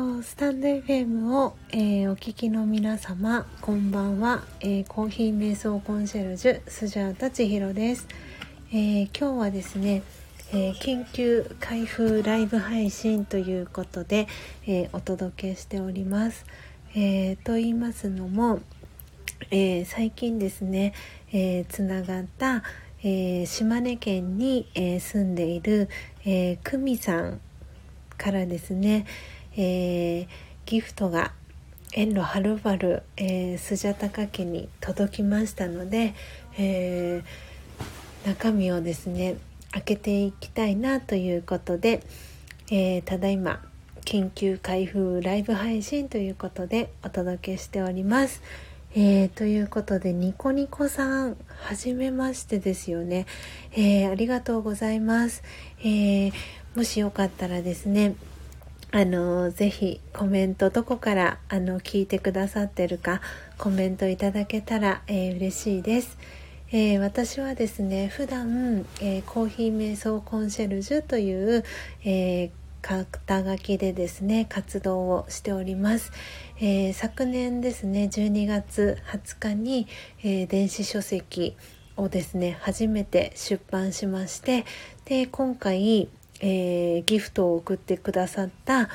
とスタンド FM を、えーお聞きの皆様こんばんは、えーコーヒー瞑想コンシェルジュスジャータ千尋です、えー今日はですね、えー緊急開封ライブ配信ということで、えーお届けしております、えーと言いますのも、えー最近ですね、えーつながった、えー島根県に、えー住んでいる、えー、久美さんからですね、えーギフトが遠路はるばる、えースジャタカ家に届きましたので、えー中身をですね開けていきたいなということで、えーただいま緊急開封ライブ配信ということでお届けしております。えーということでニコニコさんはじめましてですよね、えーありがとうございます、えーもしよかったらですねあのぜひコメントどこからあの聞いてくださってるかコメントいただけたら、えー嬉しいです、えー私はですね普段、えーコーヒー瞑想コンシェルジュという、え肩書きでですね活動をしております、え昨年ですね12月20日に、え電子書籍をですね初めて出版しましてで今回、えーギフトを送ってくださった、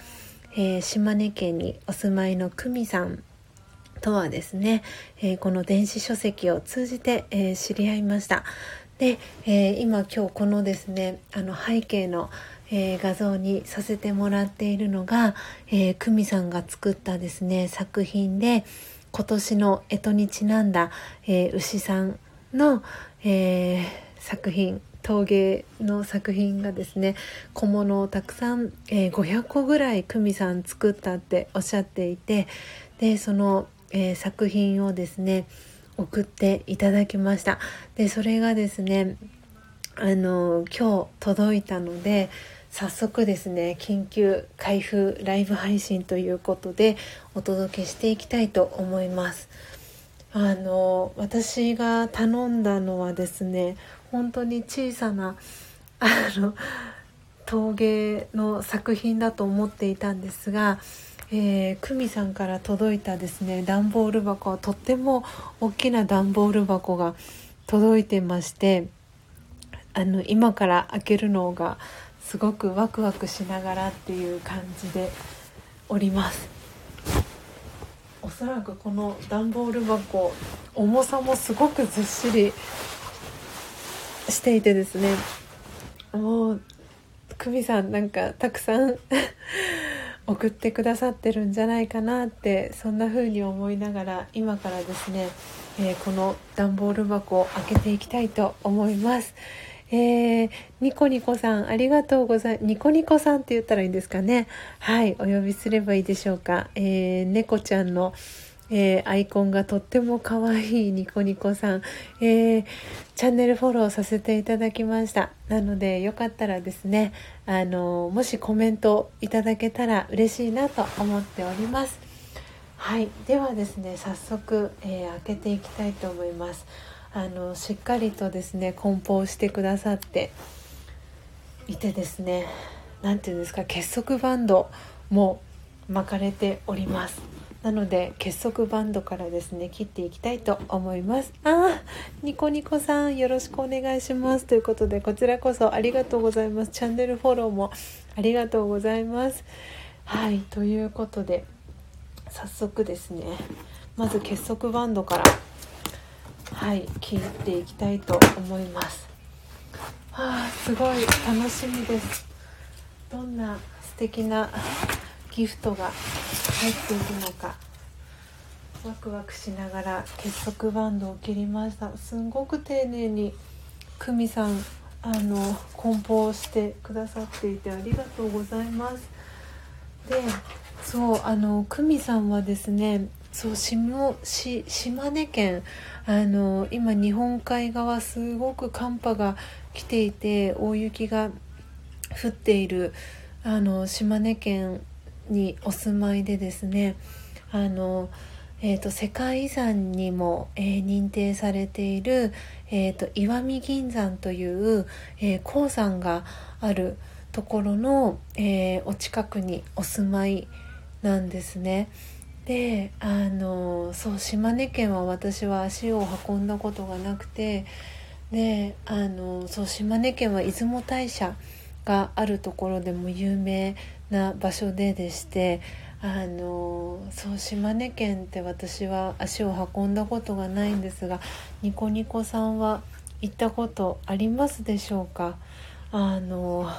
えー島根県にお住まいの久美さんとはですね、えーこの電子書籍を通じて、えー知り合いました。で、えー今今日このですねあの背景の、え画像にさせてもらっているのが、えー、久美さんが作ったですね作品で今年の干支にちなんだ、え牛さんの、え作品陶芸の作品がですね小物をたくさん、えー500個ぐらい久美さん作ったっておっしゃっていてでその、えー作品をですね送っていただきました。でそれがですねあの今日届いたので早速ですね緊急開封ライブ配信ということでお届けしていきたいと思います。あの私が頼んだのはですね本当に小さなあの陶芸の作品だと思っていたんですが、えー、久美さんから届いたですね段ボール箱はとっても大きな段ボール箱が届いてましてあの今から開けるのがすごくワクワクしながらっていう感じでおります。おそらくこの段ボール箱重さもすごくずっしりしていてですね。もう久美さんなんかたくさん 送ってくださってるんじゃないかなってそんな風に思いながら今からですね、えーこの段ボール箱を開けていきたいと思います。えーニコニコさんありがとうございニコニコさんって言ったらいいんですかね。はいお呼びすればいいでしょうか、えー猫ちゃんの、えーアイコンがとっても可愛いニコニコさん、えーチャンネルフォローさせていただきました。なのでよかったらですねあのもしコメントいただけたら嬉しいなと思っております。はい。ではですね早速、えー開けていきたいと思います。あのしっかりとですね梱包してくださっていてですね何ていうんですか結束バンドも巻かれております。なので結束バンドからですね切っていきたいと思います。あニコニコさんよろしくお願いします。ということでこちらこそありがとうございます。チャンネルフォローもありがとうございます。はいということで早速ですねまず結束バンドからはい切っていきたいと思います。はあすごい楽しみです。どんな素敵なギフトが入っているのかワクワクしながら結束バンドを切りました。すんごく丁寧に久美さんあの梱包してくださっていてありがとうございます。でそうあの久美さんはですねそう下し島根県あの今日本海側すごく寒波が来ていて大雪が降っているあの島根県にお住まいでですねあの、えー、と世界遺産にも、えー認定されている、えー、と石見銀山という、えー鉱山があるところの、えーお近くにお住まいなんですね。であのそう島根県は私は足を運んだことがなくてであのそう島根県は出雲大社があるところでも有名な場所ででしてあのそう島根県って私は足を運んだことがないんですがニコニコさんは行ったことありますでしょうか？あの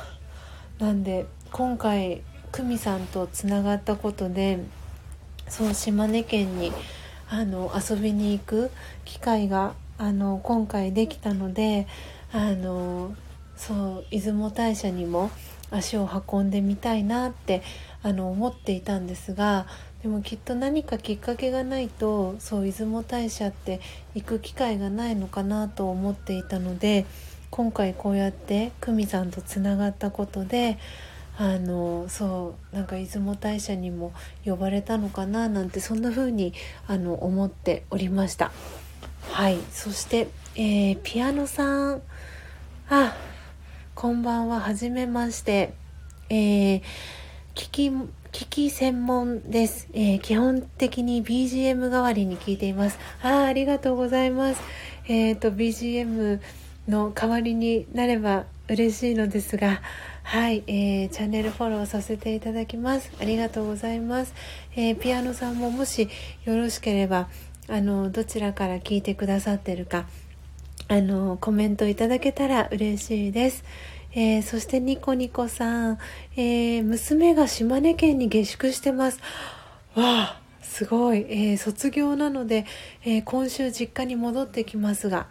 なんで今回久美さんとつながったことでそう島根県にあの遊びに行く機会があの今回できたのであのそう出雲大社にも足を運んでみたいなってあの思っていたんですがでもきっと何かきっかけがないとそう出雲大社って行く機会がないのかなと思っていたので今回こうやって久美さんとつながったことであのそうなんか出雲大社にも呼ばれたのかななんてそんな風にあに思っておりました。はい。そして、えー、ピアノさん。あこんばんは。はじめまして。えー、聞き聞き専門です、えー、基本的に BGM 代わりに聞いています。あありがとうございます。えっ、ー、と BGM の代わりになれば嬉しいのですがはい、えー、チャンネルフォローさせていただきます。ありがとうございます。えー、ピアノさんももしよろしければ、あの、どちらから聞いてくださってるか、あの、コメントいただけたら嬉しいです。えー、そしてニコニコさん、えー、娘が島根県に下宿してます。わあ、すごい。えー、卒業なので、え今週実家に戻ってきますが、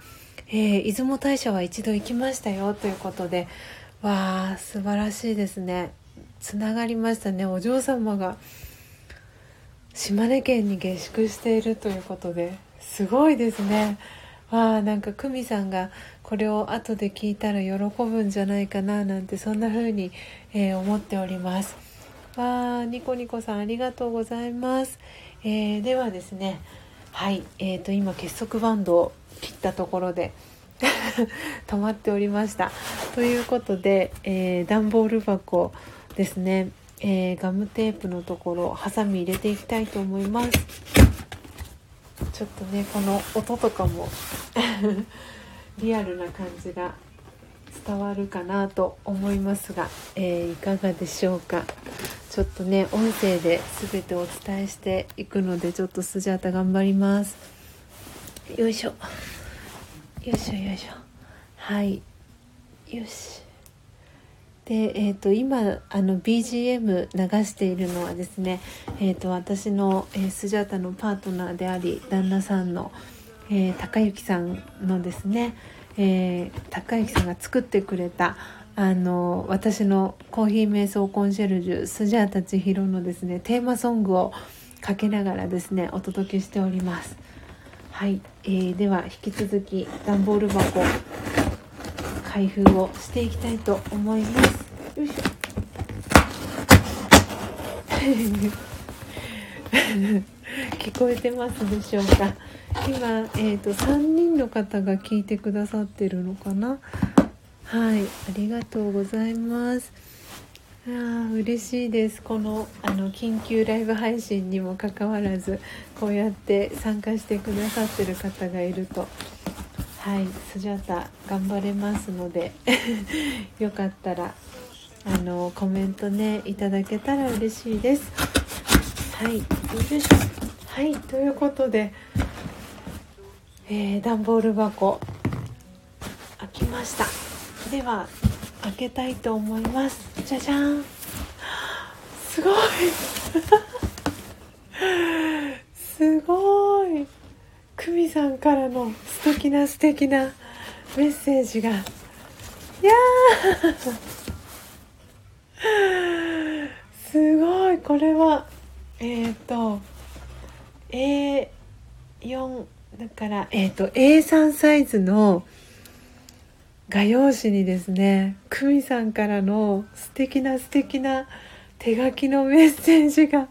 え出雲大社は一度行きましたよということで、わあ素晴らしいですねつながりましたねお嬢様が島根県に下宿しているということですごいですねわあなんか久美さんがこれを後で聞いたら喜ぶんじゃないかななんてそんな風に、えー、思っております。わあニコニコさんありがとうございます、えー、ではですねはいえーと今結束バンドを切ったところで 止まっておりました。ということで、えー、段ボール箱ですね、えー、ガムテープのところハサミ入れていきたいと思います。ちょっとねこの音とかも リアルな感じが伝わるかなと思いますが、えー、いかがでしょうか。ちょっとね音声で全てお伝えしていくのでちょっとスジャータ頑張ります。よいしょ。よいしょよいしょ。はい。よし。で、えーと、今あの BGM 流しているのはですね、えーと、私の、えー、スジャータのパートナーであり旦那さんの、えー、高之さんのですね、えー、高之さんが作ってくれたあの私のコーヒー瞑想コンシェルジュスジャータ千尋のですねテーマソングをかけながらですねお届けしております。はい、えー、では引き続き段ボール箱開封をしていきたいと思います。よいしょ。聞こえてますでしょうか？今、えーと、と3人の方が聞いてくださってるのかな？はいありがとうございます。あ嬉しいです。このあの緊急ライブ配信にもかかわらずこうやって参加してくださってる方がいると。はいスジャタ頑張れますので よかったらあのコメントねいただけたら嬉しいです。はいよいしょ。はいということで、えー、段ボール箱開きました。では開けたいと思います。じゃじゃん。すごい。すごい。久美さんからの素敵な素敵なメッセージが。いやー。すごい。これはえっ、ー、と A4 だからえっ、ー、と A3 サイズの画用紙にですね久美さんからの素敵な素敵な手書きのメッセージが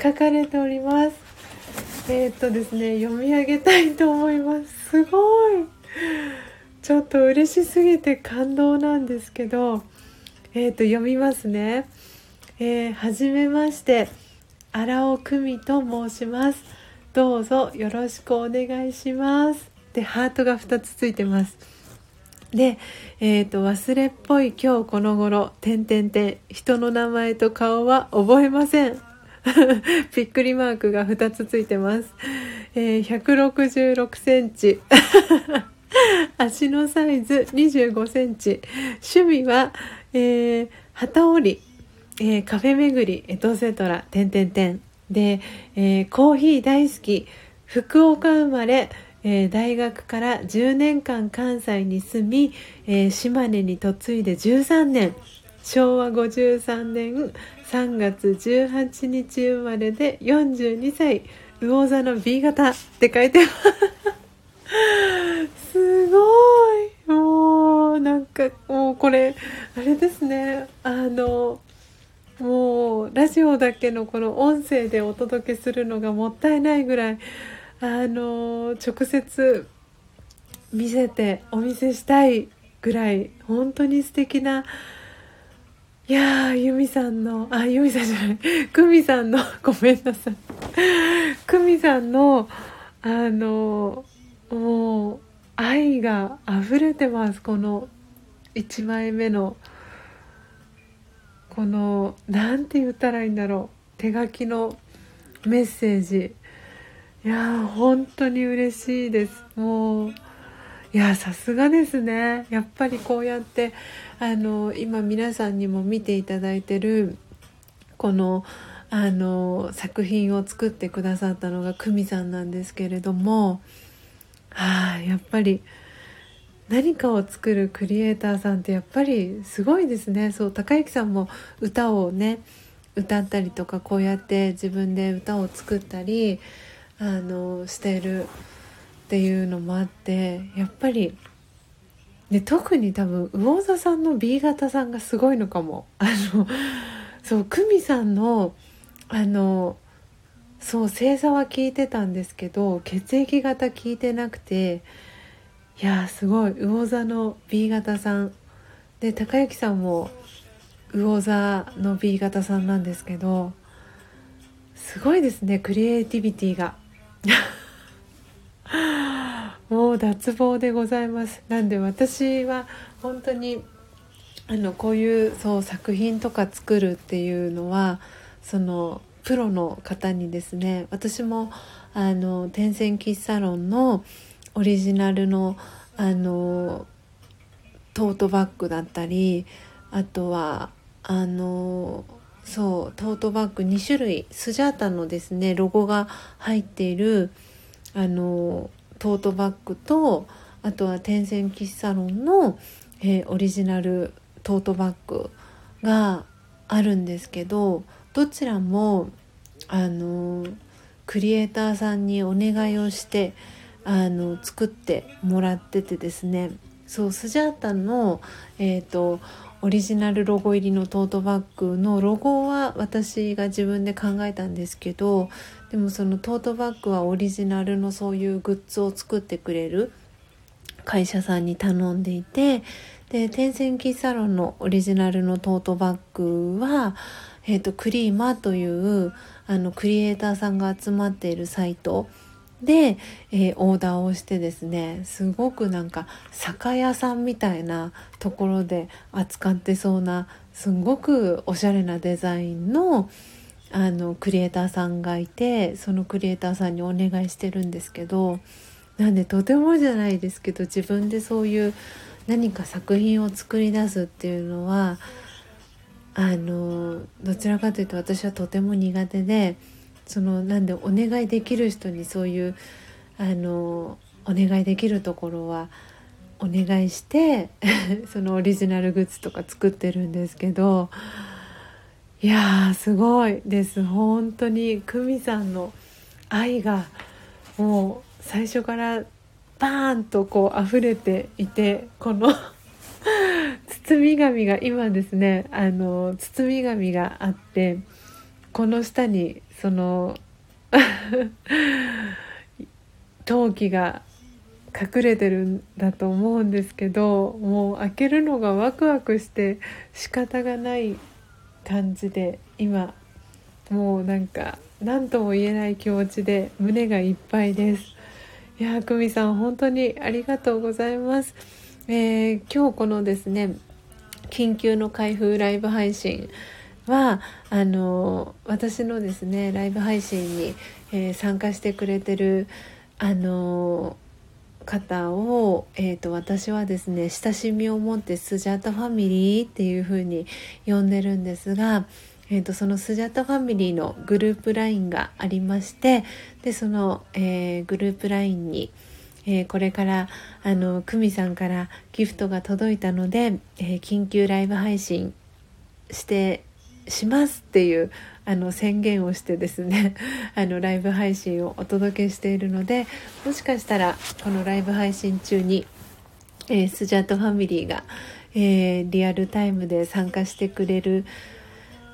書かれております。えー、っとですね読み上げたいと思います。すごい。ちょっと嬉しすぎて感動なんですけどえー、っと読みますね。えー、はじめまして荒尾久美と申します。どうぞよろしくお願いします。でハートが2つついてます。で、えーと、忘れっぽい今日この頃「てんて」人の名前と顔は覚えません。びっくりマークが2つついてます、えー、166センチ。足のサイズ25センチ。趣味は、えー、旗織り、えー、カフェ巡り。エトセトラ。てんてんてん。で、えー、コーヒー大好き。福岡生まれ、えー、大学から10年間関西に住み、えー、島根に嫁いで13年。昭和53年3月18日生まれで42歳魚座の B 型って書いてますすごい。もうなんかもうこれあれですね。あのもうラジオだけのこの音声でお届けするのがもったいないぐらいあの直接見せてお見せしたいぐらい本当に素敵ないやー由美さんのあ由美さんじゃない。久美さんの ごめんなさい。久美さんのあのもう愛が溢れてます。この1枚目の。この何て言ったらいいんだろう。手書きのメッセージ。いや本当に嬉しいです。もういやさすがですね。やっぱりこうやってあの今皆さんにも見ていただいてるこのあの作品を作ってくださったのが久美さんなんですけれどもはあやっぱり何かを作るクリエイターさんってやっぱりすごいですね。そう高之さんも歌をね歌ったりとかこうやって自分で歌を作ったりあのしてるっていうのもあってやっぱりで特に多分魚座さんの B 型さんがすごいのかも。あのそう久美さんのあのそう星座は聞いてたんですけど血液型聞いてなくていやすごい魚座の B 型さんで高之さんも魚座の B 型さんなんですけどすごいですねクリエイティビティが もう脱帽でございます。なんで私は本当にあのこういうそう作品とか作るっていうのはそのプロの方にですね私もあの天線喫サロンのオリジナルのあのトートバッグだったりあとはあのそうトートバッグ2種類スジャータのですねロゴが入っているあのトートバッグとあとは天線喫茶ロンの、えー、オリジナルトートバッグがあるんですけどどちらもあのクリエイターさんにお願いをしてあの作ってもらっててですね。そうスジャータの、えーと、オリジナルロゴ入りのトートバッグのロゴは私が自分で考えたんですけどでもそのトートバッグはオリジナルのそういうグッズを作ってくれる会社さんに頼んでいてで天線キサロンのオリジナルのトートバッグは、えーと、クリーマというあのクリエイターさんが集まっているサイト。で、えー、オーダーをしてですねすごくなんか酒屋さんみたいなところで扱ってそうなすごくおしゃれなデザインのあのクリエイターさんがいてそのクリエイターさんにお願いしてるんですけどなんでとてもじゃないですけど自分でそういう何か作品を作り出すっていうのはあのどちらかというと私はとても苦手でそのなんでお願いできる人にそういうあのお願いできるところはお願いして そのオリジナルグッズとか作ってるんですけどいやすごいです。本当に久美さんの愛がもう最初からバーンとこう溢れていてこの 包み紙が今ですねあの包み紙があってこの下にその 陶器が隠れてるんだと思うんですけどもう開けるのがワクワクして仕方がない感じで今もうなんか何とも言えない気持ちで胸がいっぱいです。いや久美さん本当にありがとうございます、えー、今日このですね緊急の開封ライブ配信はあの私のですねライブ配信に、えー、参加してくれてるあの方を、えーと、私はですね親しみを持ってスジャータファミリーっていう風に呼んでるんですが、えーと、そのスジャータファミリーのグループ LINE がありましてでその、えー、グループ LINE に、えー、これからあの久美さんからギフトが届いたので、えー、緊急ライブ配信してしますっていうあの宣言をしてですね あのライブ配信をお届けしているのでもしかしたらこのライブ配信中に、えー、スジャートファミリーが、えー、リアルタイムで参加してくれる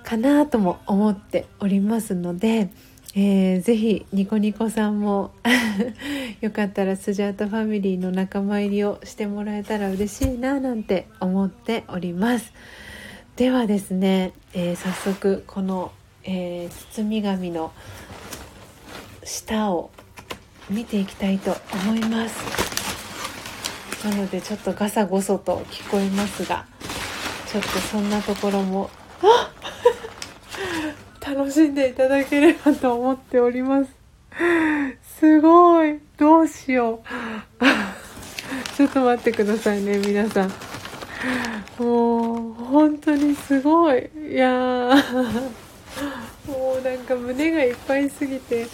かなとも思っておりますので、えー、ぜひニコニコさんも よかったらスジャートファミリーの仲間入りをしてもらえたら嬉しいななんて思っております。ではですね、えー、早速この、えー、包み紙の下を見ていきたいと思います。なのでちょっとガサゴソと聞こえますがちょっとそんなところも 楽しんでいただければと思っております。すごい！どうしよう！ちょっと待ってくださいね皆さん。もう本当にすごい。いやもうなんか胸がいっぱいすぎて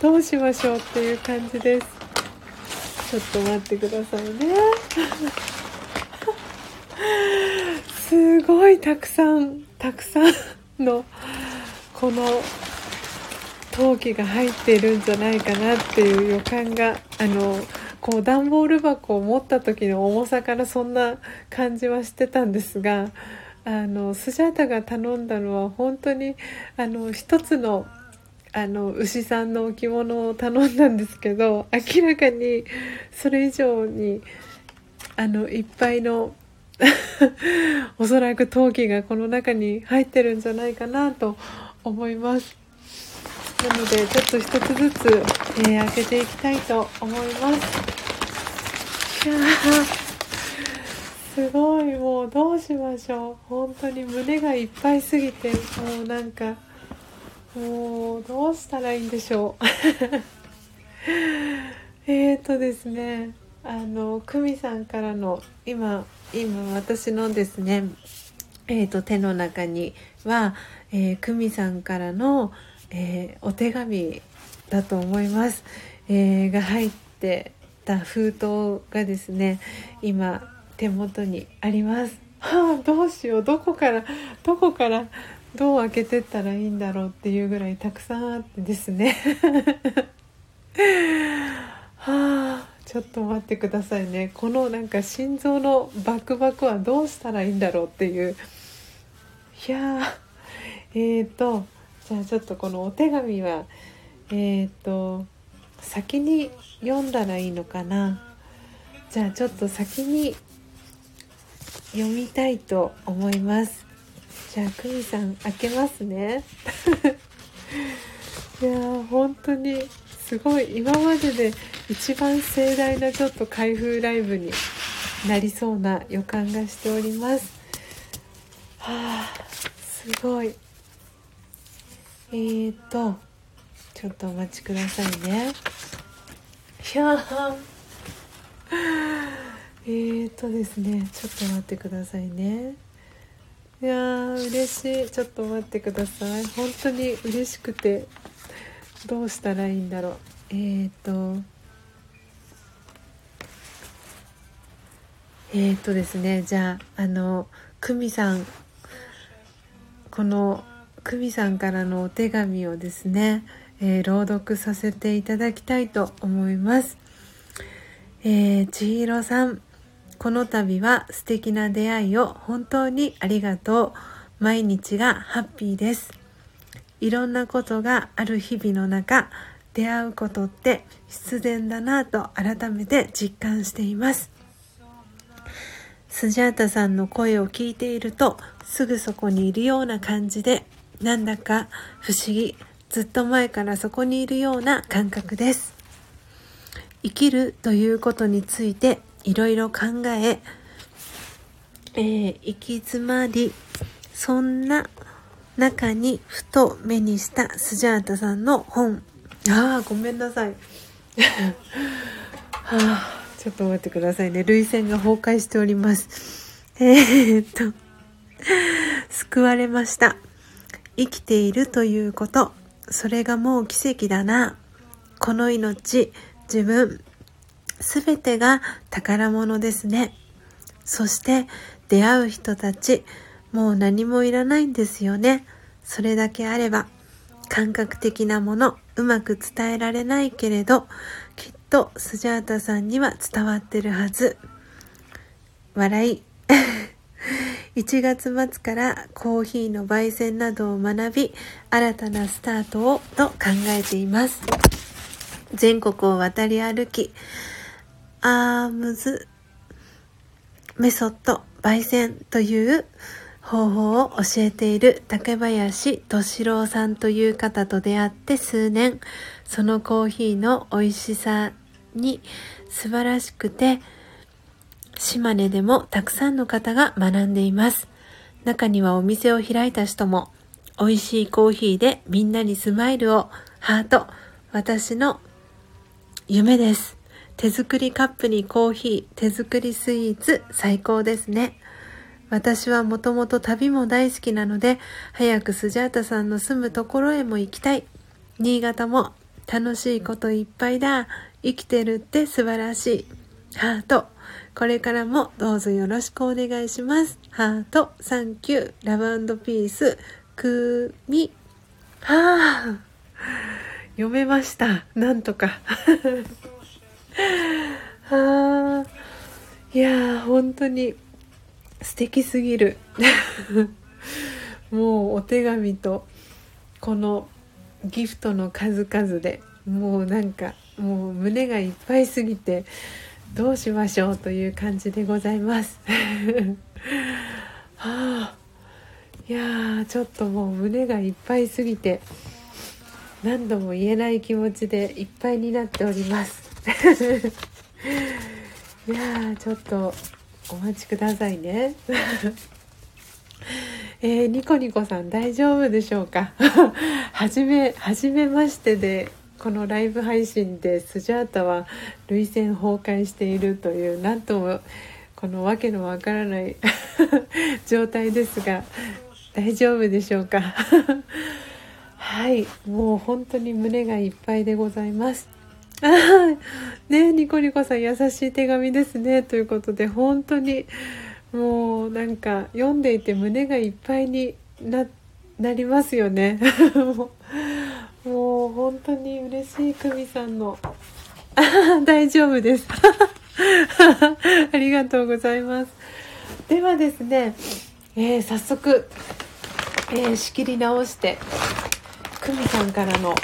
どうしましょうっていう感じです。ちょっと待ってくださいね。すごいたくさんたくさんのこの陶器が入っているんじゃないかなっていう予感があのこう段ボール箱を持った時の重さからそんな感じはしてたんですがあのスジャータが頼んだのは本当にあの一つのあの牛さんの置物を頼んだんですけど明らかにそれ以上にあのいっぱいの おそらく陶器がこの中に入ってるんじゃないかなと思います。なのでちょっと一つずつ、えー、開けていきたいと思います。いやすごいもうどうしましょう。本当に胸がいっぱいすぎてもうなんかもうどうしたらいいんでしょう。えっとですねあの久美さんからの今今私のですねえーと、手の中には、えー、久美さんからの、えー、お手紙だと思います、えー、が入ってた封筒がですね今手元にあります。はあどうしよう。どこからどこからどう開けてったらいいんだろうっていうぐらいたくさんあってですね。はあちょっと待ってくださいね。このなんか心臓のバクバクはどうしたらいいんだろうっていう。いやえーとじゃあちょっとこのお手紙はえーと先に読んだらいいのかな。じゃあちょっと先に読みたいと思います。じゃあ久美さん開けますね。いやー本当にすごい。今までで一番盛大なちょっと開封ライブになりそうな予感がしております。はあすごい。えーとちょっとお待ちくださいね。ひゃー。えーとですねちょっと待ってくださいね。いやー嬉しい。ちょっと待ってください。本当に嬉しくてどうしたらいいんだろう。えーとえーとですねじゃああの久美さんこの久美さんからのお手紙をですねえー、朗読させていただきたいと思います。えー、千尋さん、この度は素敵な出会いを本当にありがとう。毎日がハッピーです。いろんなことがある日々の中、出会うことって必然だなと改めて実感しています。スジャータさんの声を聞いているとすぐそこにいるような感じでなんだか不思議ずっと前からそこにいるような感覚です生きるということについていろいろ考ええー、行き詰まりそんな中にふと目にしたスジャータさんの本。ああごめんなさい。はあちょっと待ってくださいね。涙腺が崩壊しております。えー、っと救われました。生きているということ。それがもう奇跡だな。この命自分。すべてが宝物ですね。そして出会う人たちもう何もいらないんですよね。それだけあれば感覚的なものうまく伝えられないけれどきっとスジャータさんには伝わってるはず。笑い。1月末からコーヒーの焙煎などを学び新たなスタートをと考えています。全国を渡り歩きアームズメソッド焙煎という方法を教えている竹林敏郎さんという方と出会って数年そのコーヒーの美味しさに素晴らしくて島根でもたくさんの方が学んでいます。中にはお店を開いた人も、美味しいコーヒーでみんなにスマイルを、ハート、私の夢です。手作りカップにコーヒー、手作りスイーツ、最高ですね。私はもともと旅も大好きなので、早くスジャータさんの住むところへも行きたい。新潟も楽しいこといっぱいだ。生きてるって素晴らしい。ハート。これからもどうぞよろしくお願いします。ハート、サンキュー、ラブピース、くみ。はあ、読めました。なんとか。はあ、いや本当に素敵すぎる。もうお手紙とこのギフトの数々でもうなんかもう胸がいっぱいすぎてどうしましょうという感じでございます。はあ、いやちょっともう胸がいっぱいすぎて何度も言えない気持ちでいっぱいになっております。いやちょっとお待ちくださいね。えー、ニコニコさん大丈夫でしょうか？はじめ、はじめましてでこのライブ配信でスジャータは涙腺崩壊しているという何ともこの訳のわからない 状態ですが大丈夫でしょうか？はいもう本当に胸がいっぱいでございます。ねニコニコさん優しい手紙ですね。ということで本当にもうなんか読んでいて胸がいっぱいにななりますよね。もう本当に嬉しい久美さんの 大丈夫です。ありがとうございます。ではですね、えー、早速、えー、仕切り直して久美さんからの、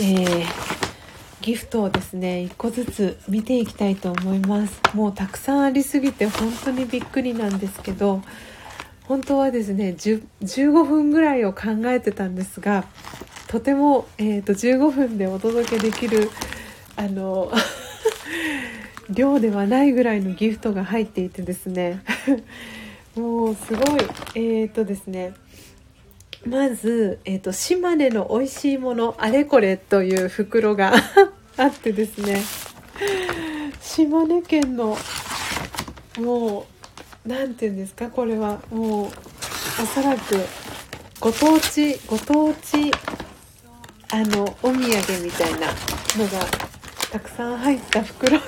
えー、ギフトをですね1個ずつ見ていきたいと思います。もうたくさんありすぎて本当にびっくりなんですけど本当はですね15分ぐらいを考えてたんですがとても、えーと、15分でお届けできるあの 量ではないぐらいのギフトが入っていてですね。もうすごいえっ、ー、とですねまず、えーと、島根の美味しいものあれこれという袋が あってですね。島根県のもう何て言うんですかこれは。もうおそらくご当地ご当地あのお土産みたいなのがたくさん入った袋が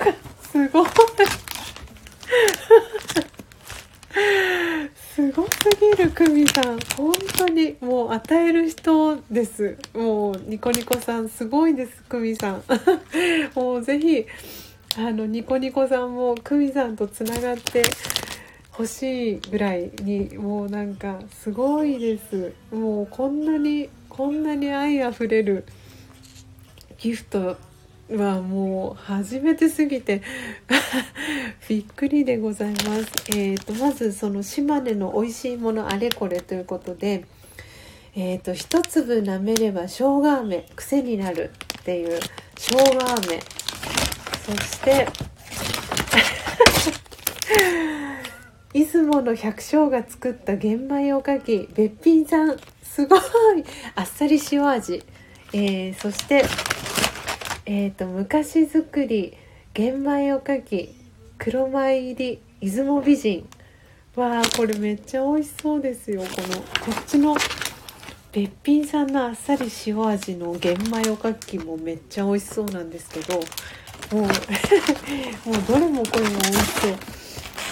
すごい。すごすぎる久美さん。本当にもう与える人です。もうニコニコさんすごいです久美さん。もうぜひあのニコニコさんも久美さんとつながって欲しいぐらいにもうなんかすごいです。もうこんなにこんなに愛あふれるギフトはもう初めてすぎて。びっくりでございます。えーと、まずその島根の美味しいものあれこれということで、えっ、ー、と一粒舐めれば生姜飴癖になるっていう生姜飴。そして出雲の百姓が作った玄米おかきべっぴんさん。すごい。あっさり塩味、えー、そしてえ、ー、と昔作り玄米おかき黒米入り出雲美人。わあこれめっちゃ美味しそうですよ。このこっちのべっぴんさんのあっさり塩味の玄米おかきもめっちゃ美味しそうなんですけどもう もうどれもこれも美味しそう。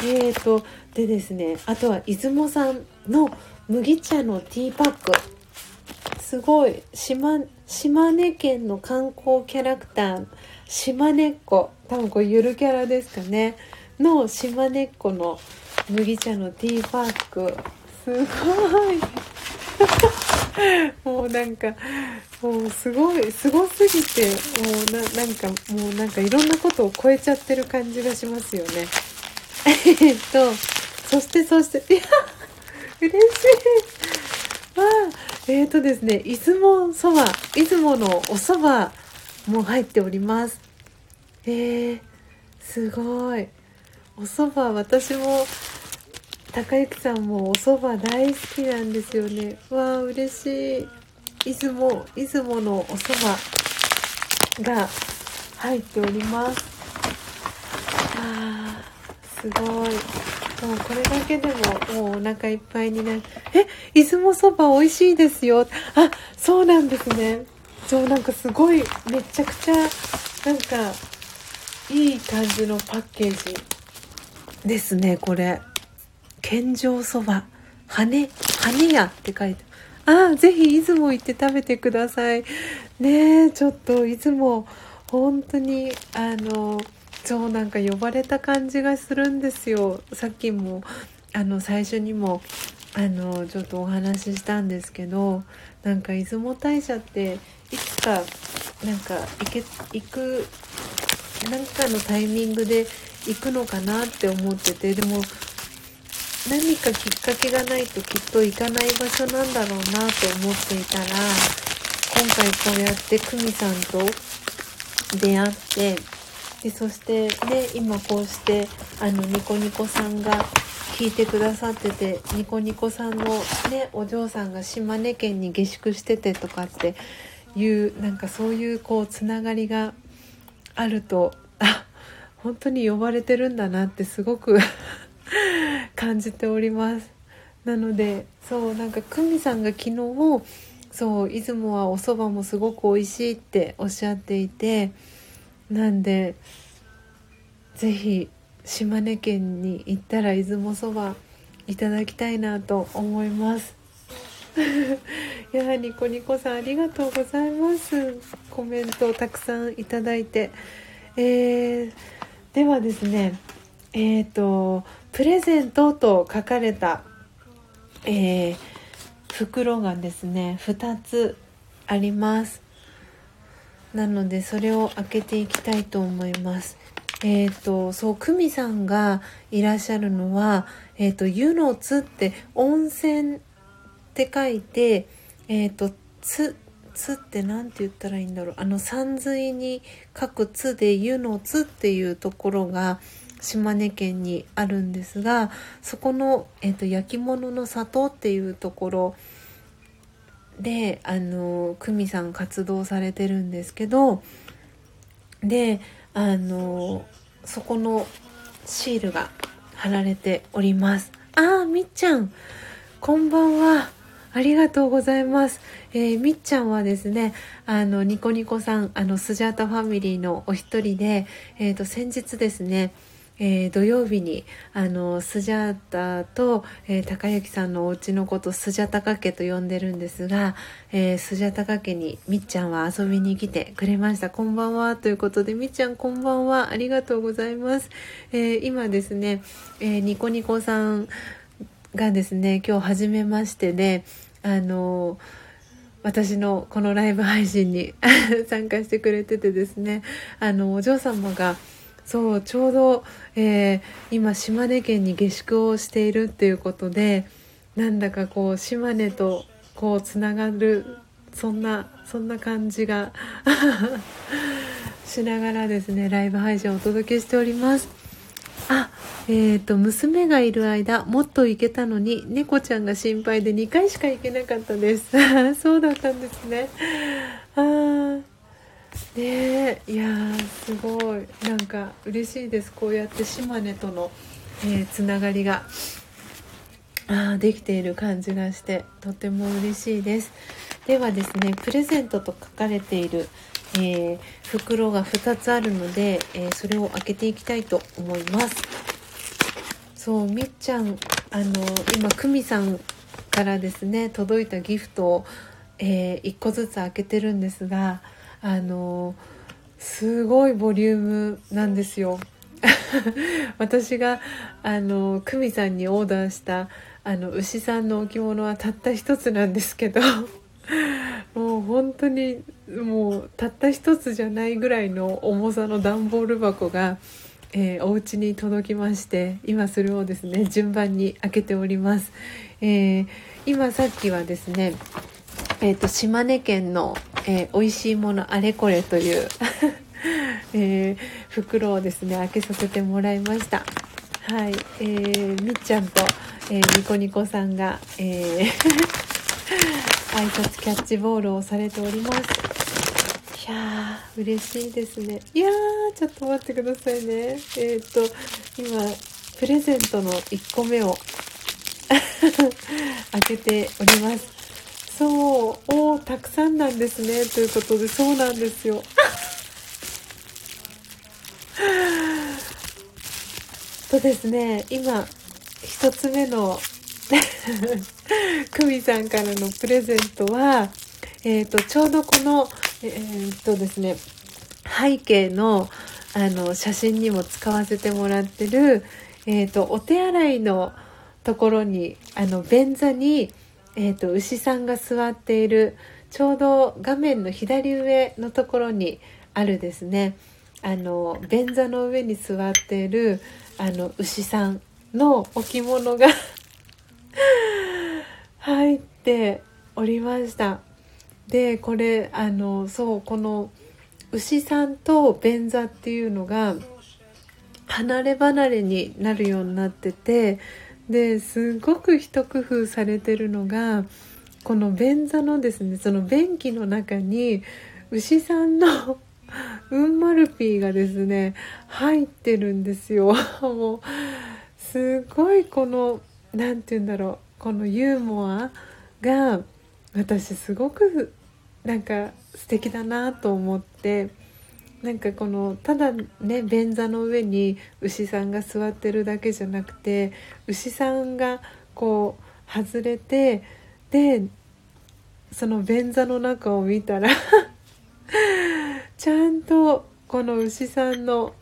えーとでですねあとは出雲産の麦茶のティーパック。すごい。島島根県の観光キャラクター島根っ子多分これゆるキャラですかね。の島根っ子の麦茶のティーパック。すごい。もうなんかもうすごいすごすぎてもうななんかもうなんかいろんなことを超えちゃってる感じがしますよね。えっとそしてそしていや嬉しい。わあえっ、ー、とですね出雲そば出雲のお蕎麦も入っております。えー、すごい。お蕎麦私も高之さんもお蕎麦大好きなんですよね。わあ嬉しい。出雲出雲のお蕎麦が入っております。あーすごい。もうこれだけでももうお腹いっぱいになる。え出雲そば美味しいですよ。あそうなんですね。そうなんかす。ごいめちゃくちゃなんかいい感じのパッケージですねこれ。献上そば。羽羽屋って書いて。ああぜひ出雲行って食べてください。ねえちょっと出雲本当にあのそうなんか呼ばれた感じがするんですよ。さっきもあの最初にもあのちょっとお話ししたんですけどなんか出雲大社っていつかなんか行け行く何かのタイミングで行くのかなって思っててでも何かきっかけがないときっと行かない場所なんだろうなと思っていたら今回こうやって久美さんと出会ってでそしてね今こうしてあのニコニコさんが聞いてくださっててニコニコさんのねお嬢さんが島根県に下宿しててとかっていうなんかそういうこうつながりがあるとあ本当に呼ばれてるんだなってすごく 感じております。なのでそうなんか久美さんが昨日そう出雲はお蕎麦もすごく美味しいっておっしゃっていてなんで是非島根県に行ったら出雲そばいただきたいなと思います。い やニコニコさんありがとうございます。コメントをたくさんいただいて、えー、ではですねえっ、ー、とプレゼントと書かれた、えー、袋がですね2つあります。なのでそれを開けていきたいと思います。えっ、ー、とそう久美さんがいらっしゃるのは「えーと、湯の津」って温泉って書いてえっ、ー、と「津」津って何て言ったらいいんだろう。あの山水に書く「津」で「湯の津」っていうところが島根県にあるんですがそこの、えーと、焼き物の里っていうところであの久美さん活動されてるんですけどであのそこのシールが貼られておりますあーみっちゃんこんばんはありがとうございます。えー、みっちゃんはですね、あの、ニコニコさん、あの、スジャータファミリーのお一人で、えっ、ー、と、先日ですね、えー、土曜日にあのスジャータと、えー、高之さんのお家のことスジャタカ家と呼んでるんですが、えー、スジャタカ家にみっちゃんは遊びに来てくれました。こんばんは。ということでみっちゃんこんばんは。ありがとうございます、え今ですね、えニコニコさんがですね今日初めましてであの私のこのライブ配信に 参加してくれててですねあのお嬢様がそうちょうど、えー、今島根県に下宿をしているっていうことでなんだかこう島根とこうつながるそんなそんな感じが しながらですねライブ配信をお届けしております。あえーと、娘がいる間もっと行けたのに猫ちゃんが心配で2回しか行けなかったです。そうだったんですね。あー。ねいやすごい。なんか嬉しいです。こうやって島根との、えー、つながりがあできている感じがしてとても嬉しいです。ではですねプレゼントと書かれている、えー、袋が2つあるので、えー、それを開けていきたいと思います。そうみっちゃんあの今久美さんからですね届いたギフトを、え、1個ずつ開けてるんですがあのすごいボリュームなんですよ。私があの久美さんにオーダーしたあの牛さんの置物はたった一つなんですけど もう本当にもうたった一つじゃないぐらいの重さの段ボール箱が、えー、お家に届きまして今それをですね順番に開けております、えー、今さっきはですねえーと、島根県の、えー、美味しいものあれこれという えー、袋をですね開けさせてもらいました。はい、えー、みっちゃんと、えー、ニコニコさんが、えー 挨拶キャッチボールをされております。いやー嬉しいですね。いやーちょっと待ってくださいね。えっ、と今プレゼントの1個目を 開けております。そうおたくさんなんですねということでそうなんですよ。とですね今1つ目の 久美さんからのプレゼントは、えーと、ちょうどこの、えー、とですね、背景のあの写真にも使わせてもらってる、えーと、お手洗いのところにあの便座に、えーと牛さんが座っているちょうど画面の左上のところにあるですね。あの便座の上に座っているあの牛さんの置物が 入っておりました。でこれあのそうこの牛さんと便座っていうのが離れ離れになるようになっててですごく一工夫されてるのがこの便座のですねその便器の中に牛さんのうんまるピーがですね入ってるんですよ。もうすごいこの何て言うんだろうこのユーモアが私すごくなんか素敵だなと思ってなんかこのただね便座の上に牛さんが座ってるだけじゃなくて牛さんがこう外れてでその便座の中を見たら ちゃんとこの牛さんの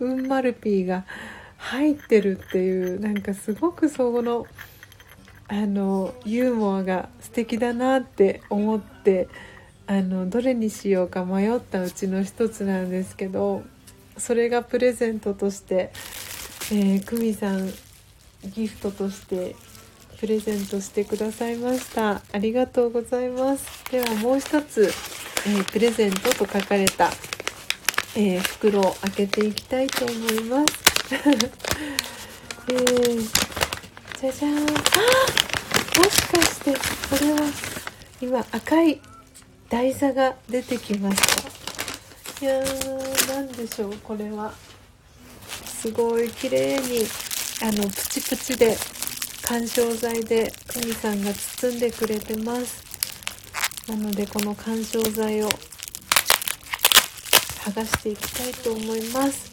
うんまるぴーが入ってるっていうなんかすごくそこのあのユーモアが素敵だなって思ってあのどれにしようか迷ったうちの一つなんですけどそれがプレゼントとして、えー、久美さんギフトとしてプレゼントしてくださいました。ありがとうございます。ではもう一つ、えー、プレゼントと書かれた、えー、袋を開けていきたいと思います。えーじゃじゃーん。あもしかしてこれは今赤い台座が出てきました。いやー何でしょう。これはすごい綺麗にあのプチプチで緩衝材で久美さんが包んでくれてます。なのでこの緩衝材を剥がしていきたいと思います。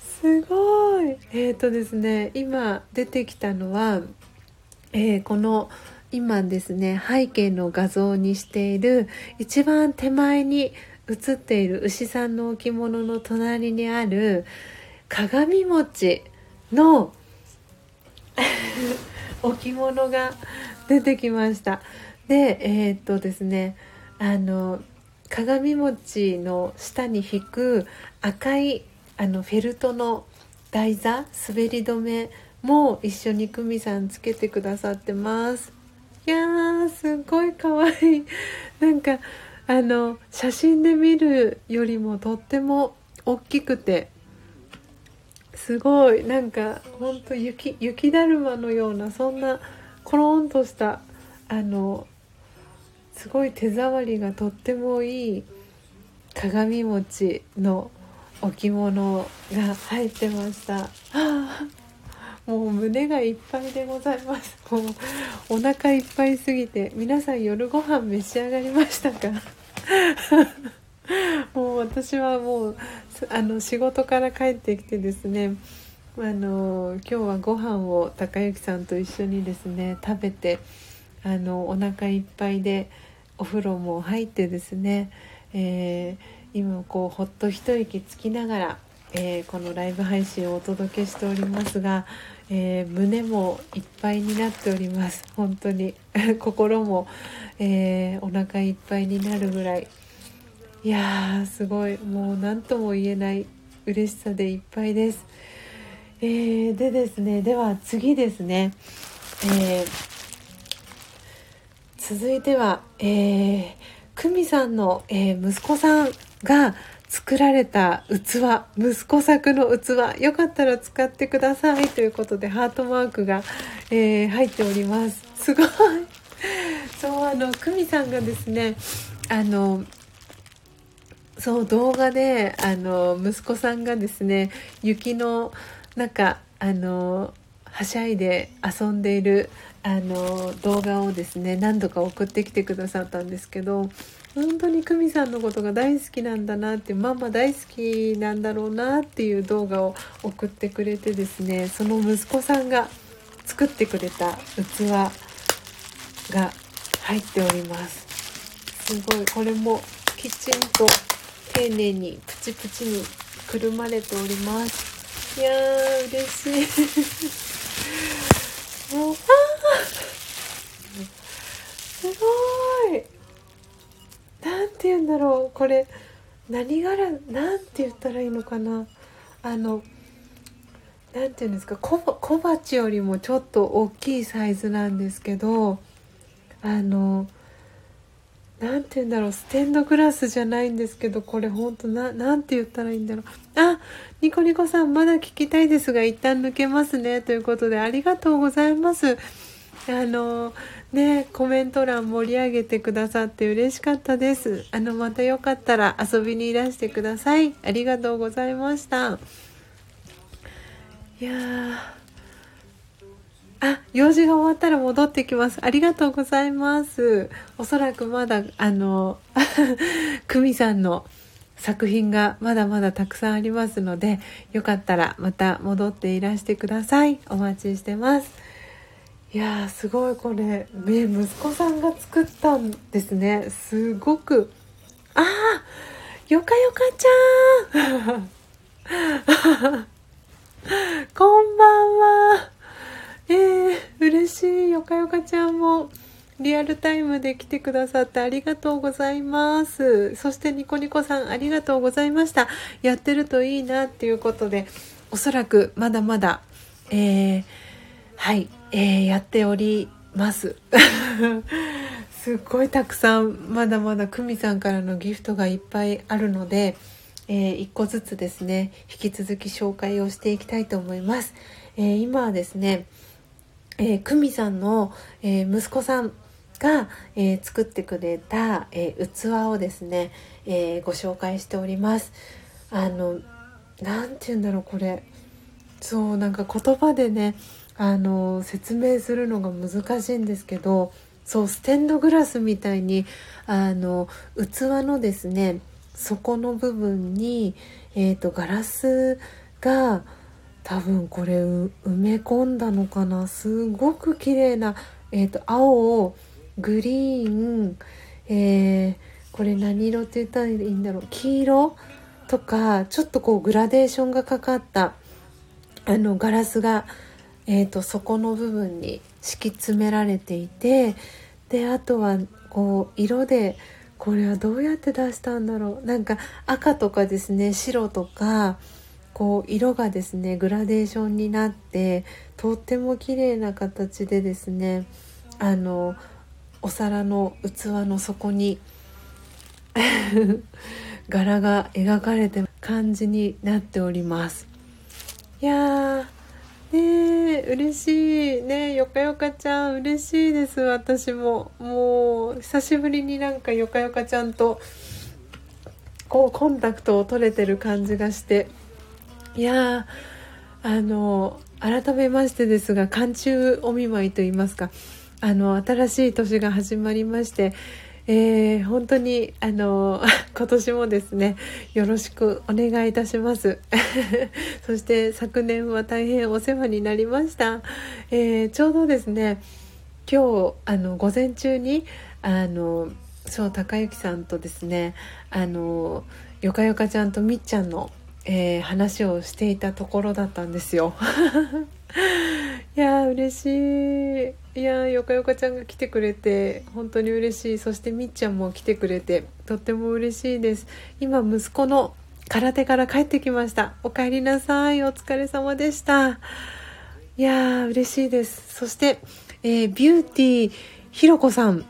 すごい。えっ、ー、とですね今出てきたのは、えー、この今ですね背景の画像にしている一番手前に写っている牛さんの置物の隣にある鏡餅の 置物が出てきました。でえー、っとですねあの鏡餅の下に引く赤いあのフェルトの台座滑り止めも一緒に久美さんつけてくださってます。いやーすごいかわいい。なんかあの写真で見るよりもとっても大きくて。すごい。なんかほんと雪雪だるまのようなそんなコロンとしたあのすごい手触りがとってもいい鏡餅の置物が入ってました。もう胸がいっぱいでございます。もうお腹いっぱいすぎて皆さん夜ご飯召し上がりましたか？もう私はもうあの仕事から帰ってきてですねあの今日はご飯を高之さんと一緒にですね食べてあのお腹いっぱいでお風呂も入ってですね、えー、今こうほっと一息つきながら、えー、このライブ配信をお届けしておりますが、えー、胸もいっぱいになっております。本当に。心も、えお腹いっぱいになるぐらい。いやーすごい。もう何とも言えない。嬉しさでいっぱいです。えー、でですねでは次ですね、え、続いては、えー、久美さんの、え、息子さんが作られた器息子作の器よかったら使ってくださいということでハートマークが、えー、入っております。すごい。そうあの久美さんがですねあのそう動画であの息子さんがですね雪の中あのはしゃいで遊んでいるあの動画をですね何度か送ってきてくださったんですけど本当に久美さんのことが大好きなんだなってママ大好きなんだろうなっていう動画を送ってくれてですねその息子さんが作ってくれた器が入っております。すごいこれもきちんと丁寧にプチプチにくるまれております。いやー嬉しい。も うあーすごい。なんて言うんだろう。これ何柄なんて言ったらいいのかな。あのなんて言うんですか。小小鉢よりもちょっと大きいサイズなんですけどあの何て言うんだろう。ステンドグラスじゃないんですけどこれほんと何て言ったらいいんだろう。あニコニコさんまだ聞きたいですが一旦抜けますね。ということでありがとうございます。あのねコメント欄盛り上げてくださって嬉しかったですあのまたよかったら遊びにいらしてくださいありがとうございましたいやーあ、用事が終わったら戻ってきます。ありがとうございます。おそらくまだ、あの、久美さんの作品がまだまだたくさんありますので、よかったらまた戻っていらしてください。お待ちしてます。いや、すごいこれ、ね、息子さんが作ったんですね。すごく。あー、よかよかちゃん こんばんは。えー、嬉しいよかよかちゃんもリアルタイムで来てくださってありがとうございますそしてニコニコさんありがとうございましたやってるといいなっていうことでおそらくまだまだ、えー、はい、えー、やっております。すっごいたくさんまだまだ久美さんからのギフトがいっぱいあるので、えー、1個ずつですね引き続き紹介をしていきたいと思います、えー、今はですねえー、久美さんの、え、息子さんが、え、作ってくれた、え器をですね、えご紹介しております。あの何て言うんだろうこれ。そうなんか言葉でねあの説明するのが難しいんですけどそうステンドグラスみたいにあの器のですね底の部分に、えーとガラスが多分これ埋め込んだのかな。すごく綺麗な、えーと、青グリーン、えー、これ何色って言ったらいいんだろう。黄色とかちょっとこうグラデーションがかかったあのガラスが、えーと、底の部分に敷き詰められていてであとはこう色でこれはどうやって出したんだろう。なんか赤とかですね白とかこう色がですねグラデーションになってとっても綺麗な形でですねあのお皿の器の底に 柄が描かれてる感じになっております。いやー。ね嬉しい。ねよかよかちゃん嬉しいです。私も。もう久しぶりになんかよかよかちゃんとこうコンタクトを取れてる感じがして。いやあの改めましてですが寒中お見舞いといいますか。あの新しい年が始まりましてえー、本当にあの 今年もですねよろしくお願いいたします。そして昨年は大変お世話になりました、えー、ちょうどですね今日あの午前中にあのそう高之さんとですねあのよかよかちゃんとみっちゃんの、えー、話をしていたところだったんですよ。いや嬉しい。いやよかよかちゃんが来てくれて本当に嬉しい。そしてみっちゃんも来てくれてとっても嬉しいです。今息子の空手から帰ってきました。お帰りなさい。お疲れ様でした。いやー嬉しいです。そして、えー、ビューティーひろこさん。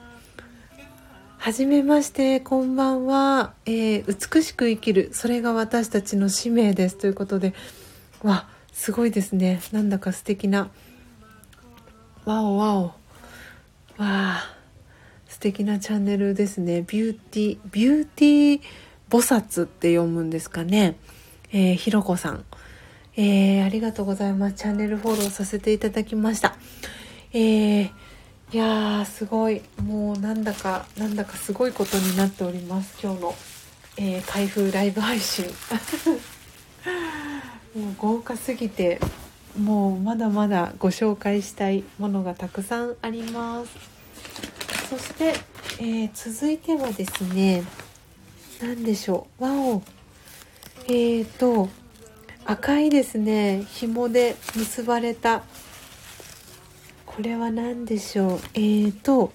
はじめまして、こんばんは、えー、美しく生きる、それが私たちの使命です。ということで、わ、すごいですね。なんだか素敵なわおわおわあ素敵なチャンネルですね。ビューティービューティー菩薩って読むんですかね。えー、ひろこさん。えー、ありがとうございます。チャンネルフォローさせていただきました。えー、いやーすごい。もうなんだかなんだかすごいことになっております。今日の、えー、開封ライブ配信。もう豪華すぎて。もうまだまだご紹介したいものがたくさんあります。そして、えー、続いてはですね何でしょうわおえーと赤いですね紐で結ばれた。これは何でしょうえーと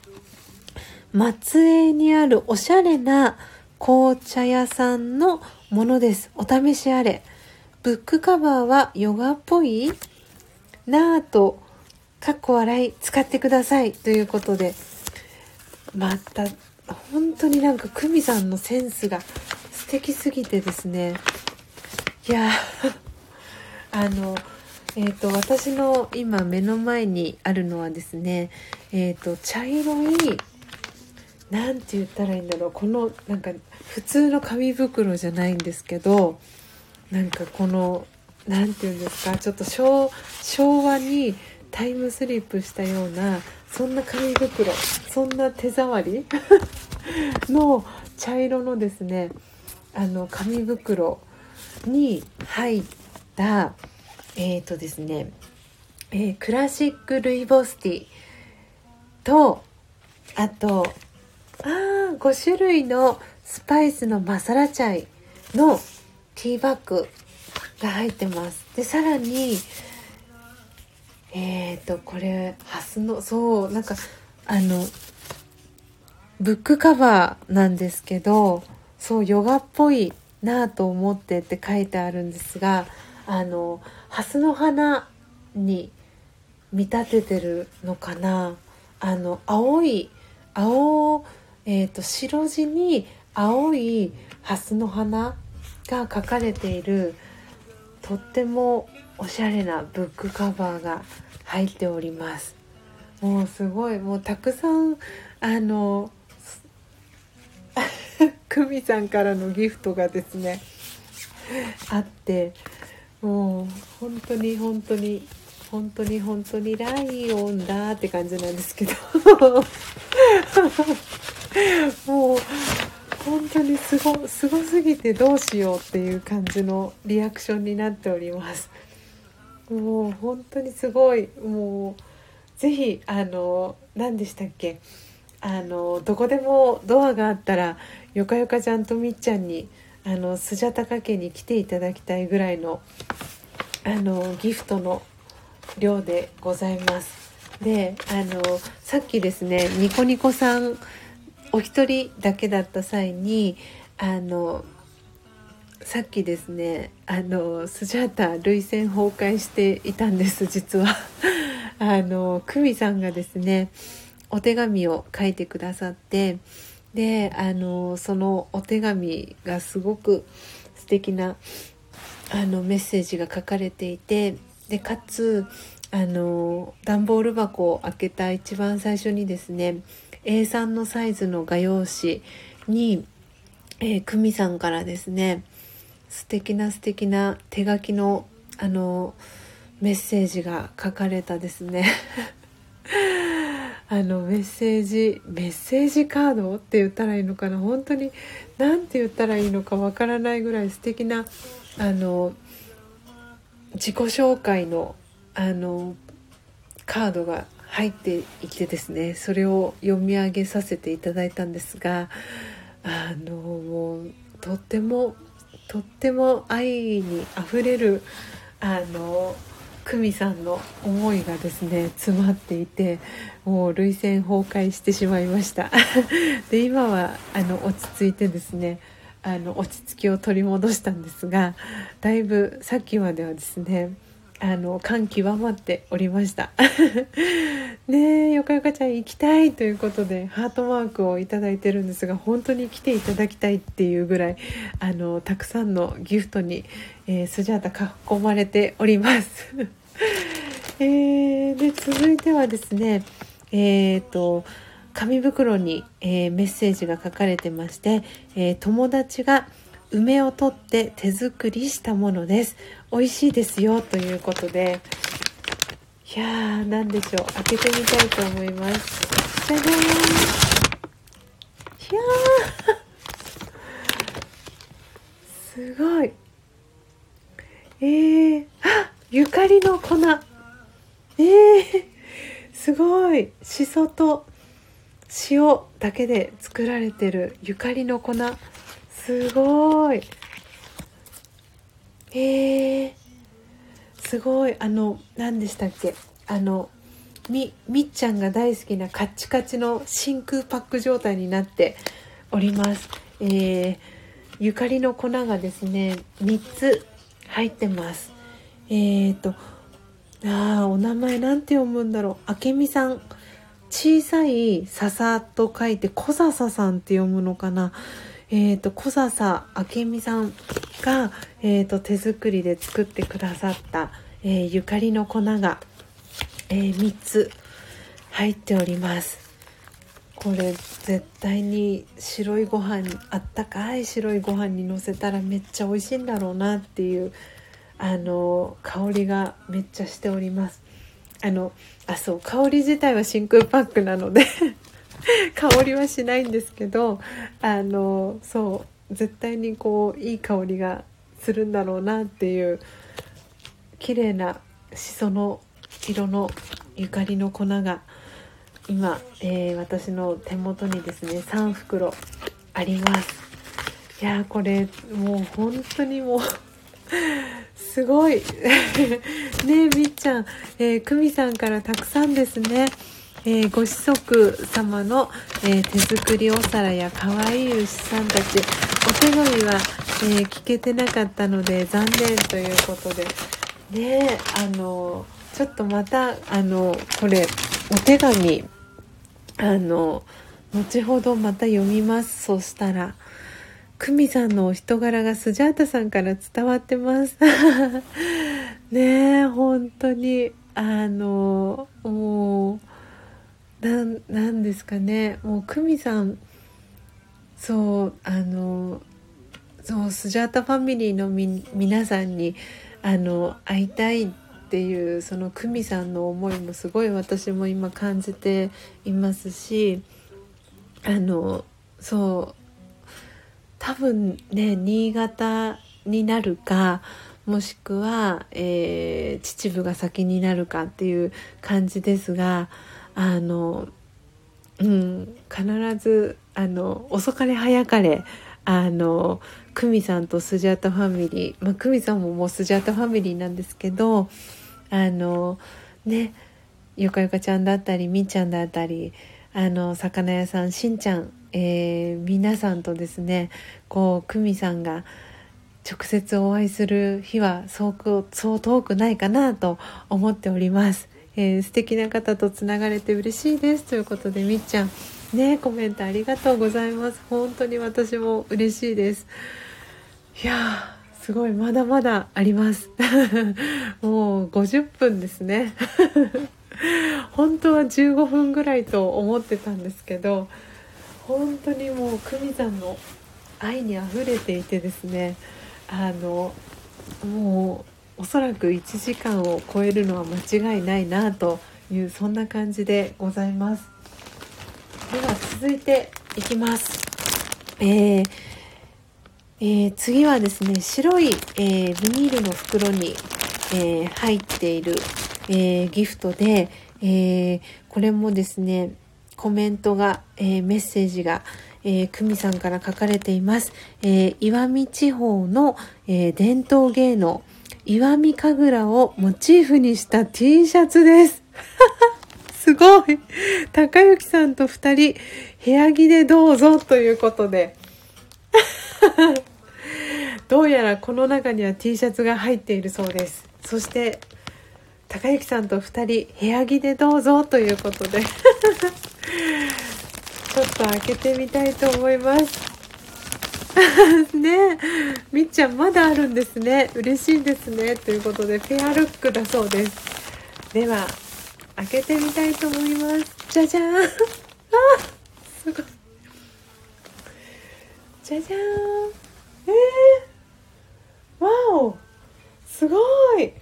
松江にあるおしゃれな紅茶屋さんのものです。お試しあれ。ブックカバーはヨガっぽい？なぁと、かっこ笑い使ってくださいということで、また、本当になんか久美さんのセンスが素敵すぎてですね、いや あの、え、ー、と、私の今目の前にあるのはですね、え、ー、と、茶色い、なんて言ったらいいんだろう、この、なんか、普通の紙袋じゃないんですけど、なんかこの何て言うんですかちょっと昭和にタイムスリップしたようなそんな紙袋そんな手触り の茶色のですねあの紙袋に入ったえっ、ー、とですね、えー、クラシックルイボスティとあとあ5種類のスパイスのマサラチャイのティーバッグが入ってます。でさらにえっ、ー、とこれハスのそうなんかあのブックカバーなんですけどそうヨガっぽいなと思ってって書いてあるんですがあのハスの花に見立ててるのかな。あの青い青、えーと、と白地に青いハスの花が書かれているとってもおしゃれなブックカバーが入っております。もうすごいもうたくさんあの 久美さんからのギフトがですねあってもう本当に本当に本当に本当にライオンだって感じなんですけど。もう本当にすごすごすぎてどうしようっていう感じのリアクションになっております。もう本当にすごいもうぜひあの何でしたっけ？あのどこでもドアがあったらよかよかちゃんとみっちゃんにあのスジャタカ家に来ていただきたいぐらいのあのギフトの量でございます。であのさっきですねニコニコさんお一人だけだった際にあのさっきですねあのスジャータ涙腺崩壊していたんです実は。あの久美さんがですねお手紙を書いてくださってであのそのお手紙がすごく素敵なあのメッセージが書かれていてでかつあの段ボール箱を開けた一番最初にですね A3 のサイズの画用紙に、えー、久美さんからですね素敵な素敵な手書きのあのメッセージが書かれたですね。あのメッセージメッセージカードって言ったらいいのかな？本当に何て言ったらいいのかわからないぐらい素敵なあの自己紹介のあのカードが入っていてですねそれを読み上げさせていただいたんですがあのもうとってもとっても愛にあふれるあの久美さんの思いがですね詰まっていてもう涙腺崩壊してしまいました。で今はあの落ち着いてですねあの落ち着きを取り戻したんですがだいぶさっきまではですねあの感極まっておりました。ねえよかよかちゃん行きたいということでハートマークを頂いてるんですが本当に来ていただきたいっていうぐらいあのたくさんのギフトに、えー、スジャータ囲まれております。えー、で続いてはですねえっ、ー、と紙袋に、えー、メッセージが書かれてまして、えー、友達が梅を取って手作りしたものです。美味しいですよ。ということで。いやー何でしょう。開けてみたいと思います。じゃじゃーん。いやー。すごい。えー、あゆかりの粉。えー、すごい。しそと塩だけで作られてるゆかりの粉。すごい。えー、すごい。あの何でしたっけ？あのみみっちゃんが大好きなカッチカチの真空パック状態になっております。えー、ゆかりの粉がですね3つ入ってます。えーとああお名前なんて読むんだろう。あけみさん。小さい笹と書いて小笹さんって読むのかな。えーと、小笹明美さんが、えーと、手作りで作ってくださった、えー、ゆかりの粉が、えー、3つ入っております。これ絶対に白いご飯あったかい白いご飯にのせたらめっちゃ美味しいんだろうなっていうあの香りがめっちゃしております。あのあそう香り自体は真空パックなので 香りはしないんですけどあのそう絶対にこういい香りがするんだろうなっていう綺麗なしその色のゆかりの粉が今、えー、私の手元にですね3袋あります。いやこれもう本当にもう すごい。ねえみっちゃん、えー、久美さんからたくさんですね。えー、ご子息様の、えー、手作りお皿や可愛い牛さんたちお手紙は、え、聞けてなかったので残念ということで。ねあのちょっとまたあのこれお手紙あの後ほどまた読みます。そしたら久美さんのお人柄がスジャータさんから伝わってます。ねえ本当にあのもうなんなんですかね。もう久美さんそうあのそうスジャータファミリーのみ皆さんにあの会いたいっていうその久美さんの思いもすごい私も今感じていますしあのそう多分ね新潟になるかもしくは、えー、秩父が先になるかっていう感じですがあの、うん、必ずあの遅かれ早かれあの久美さんとスジャータファミリー、まあ、久美さんももうスジャータファミリーなんですけどあのねゆかゆかちゃんだったりみっちゃんだったりあの魚屋さんしんちゃん、えー、皆さんとですねこう久美さんが直接お会いする日はそうそう遠くないかなと思っております、えー、素敵な方とつながれて嬉しいです。ということでみっちゃん。ねコメントありがとうございます。本当に私も嬉しいです。いやすごいまだまだあります。もう50分ですね。本当は15分ぐらいと思ってたんですけど本当にもう久美さんの愛にあふれていてですね。あのもうおそらく1時間を超えるのは間違いないなというそんな感じでございます。では続いていきます。えーえー、次はですね白い、えー、ビニールの袋に、え、入っている、えギフトで、えこれもですねコメントが、えメッセージが、えー、久美さんから書かれています。えー、岩見地方の、えー、伝統芸能、岩見神楽をモチーフにした T シャツです。すごい高幸さんと二人、部屋着でどうぞということで。どうやらこの中には T シャツが入っているそうです。そして、高幸さんと二人、部屋着でどうぞということで。ちょっと開けてみたいと思います ねみっちゃんまだあるんですね。嬉しいですね。ということでペアルックだそうです。では開けてみたいと思います。じゃじゃーん。あすごい。じゃじゃーん。えー、わお。すごい。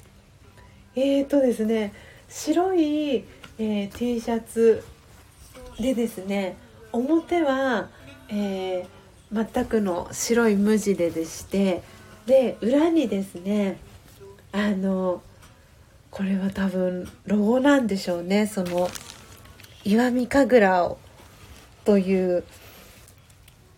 えーとですね白い、えー、T シャツでですね表は、えー、全くの白い無地ででしてで裏にですねあのこれは多分ロゴなんでしょうね。その石見神楽という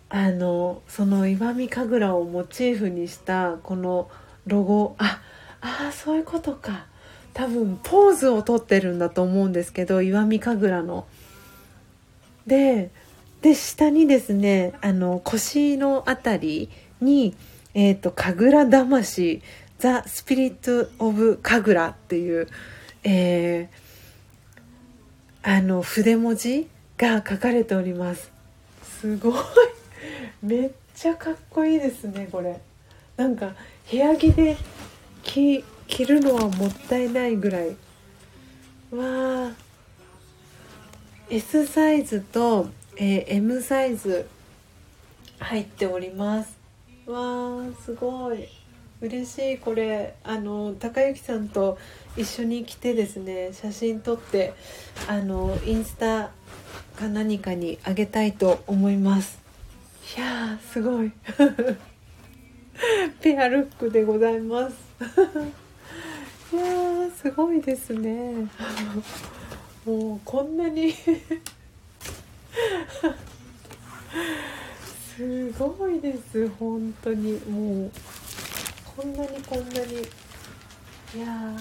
あのその石見神楽をモチーフにしたこのロゴ。ああそういうことか。多分ポーズをとってるんだと思うんですけど石見神楽の。でで下にですねあの腰の辺りに「えーと、神楽魂ザ・スピリット・オブ・神楽」っていう、えー、あの筆文字が書かれております。すごい。めっちゃかっこいいですねこれ。なんか部屋着で着着るのはもったいないぐらい。わあ S サイズとえー、M サイズ入っております。わーすごい。嬉しいこれ。あの高之さんと一緒に来てですね写真撮ってあのインスタか何かにあげたいと思います。いやーすごい。ペアルックでございます。いやーすごいですね。もうこんなにすごいです本当に。もうこんなにこんなに。いや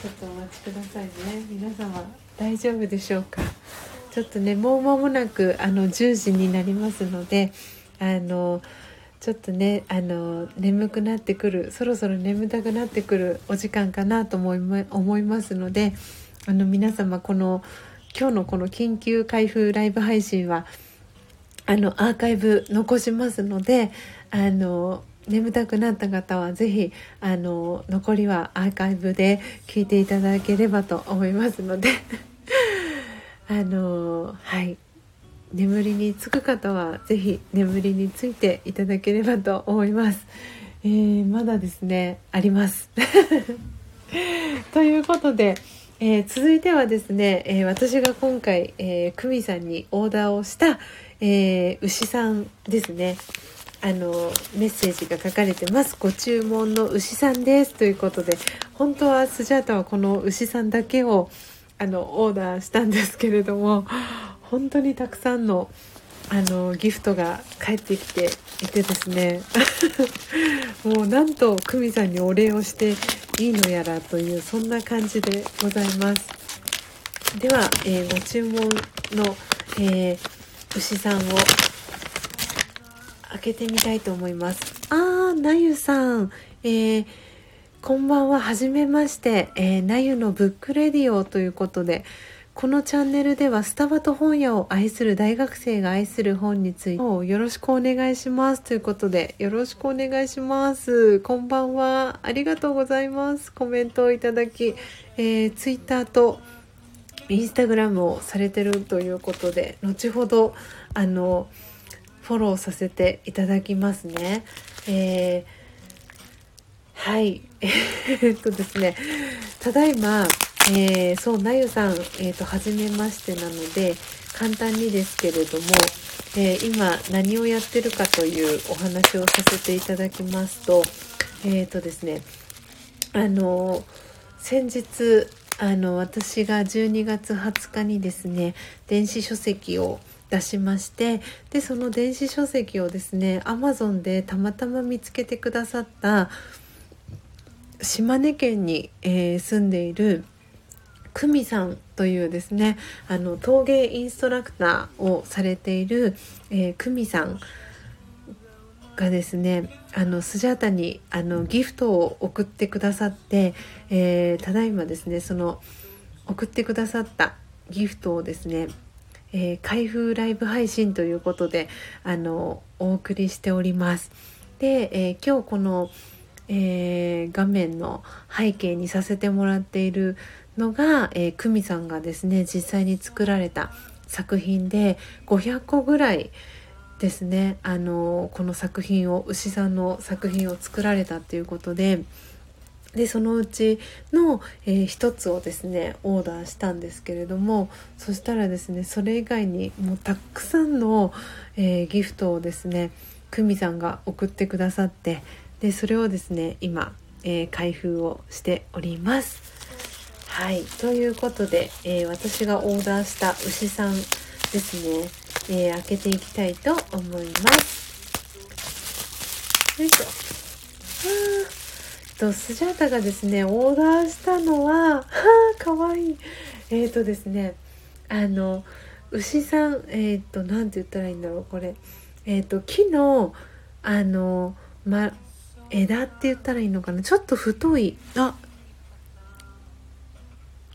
ちょっとお待ちくださいね。皆様大丈夫でしょうか？ちょっとねもう間もなくあの10時になりますのであのちょっとねあの眠くなってくるそろそろ眠たくなってくるお時間かなと思い思いますのであの皆様この今日のこの緊急開封ライブ配信はあのアーカイブ残しますのであの眠たくなった方は是非あの残りはアーカイブで聞いていただければと思いますので あのはい眠りにつく方は是非眠りについていただければと思います。えー、まだですねあります。ということで。えー、続いてはですね、えー、私が今回、えー、久美さんにオーダーをした、えー、牛さんですね。あの、メッセージが書かれてます。ご注文の牛さんです。ということで、本当はスジャータはこの牛さんだけを、あの、オーダーしたんですけれども、本当にたくさんの、あの、ギフトが返ってきていてですね、もうなんと久美さんにお礼をしていいのやらというそんな感じでございます。では、えー、ご注文の、えー、牛さんを開けてみたいと思います。あーなゆさん。えー、こんばんは。はじめまして。えー、なゆのブックレディオということでこのチャンネルではスタバと本屋を愛する大学生が愛する本についてよろしくお願いしますということでよろしくお願いします。こんばんは。ありがとうございます。コメントをいただき、えー、ツイッターとインスタグラムをされてるということで後ほどあのフォローさせていただきますね。えー、はい。えっとですね。ただいまえー、そう、なゆさん、えっ、ー、と、はじめましてなので、簡単にですけれども、えー、今何をやってるかというお話をさせていただきますと、えっ、とですね、あの、先日、あの、私が12月20日にですね、電子書籍を出しましてでその電子書籍をですね Amazon でたまたま見つけてくださった島根県に、えー、住んでいる久美さんというですねあの陶芸インストラクターをされている、えー、久美さんがですねあのスジャータにあのギフトを送ってくださって、えー、ただいまですねその送ってくださったギフトをですね、えー、開封ライブ配信ということであのお送りしております。で、えー、今日この、えー、画面の背景にさせてもらっているのが、えー、久美さんがですね実際に作られた作品で500個ぐらいですねあのこの作品を牛さんの作品を作られたっていうことででそのうちの、えー、一つをですねオーダーしたんですけれどもそしたらですねそれ以外にもうたくさんの、えー、ギフトをですね久美さんが送ってくださってでそれをですね今、えー、開封をしております。はい。ということで、えー、私がオーダーした牛さんですね、えー、開けていきたいと思います。よいしょ。とスジャータがですねオーダーしたのははあかわいい。えっ、ー、とですねあの牛さんえっ、ー、と何て言ったらいいんだろうこれ。えっ、ー、と木のあのま枝って言ったらいいのかな。ちょっと太い。あ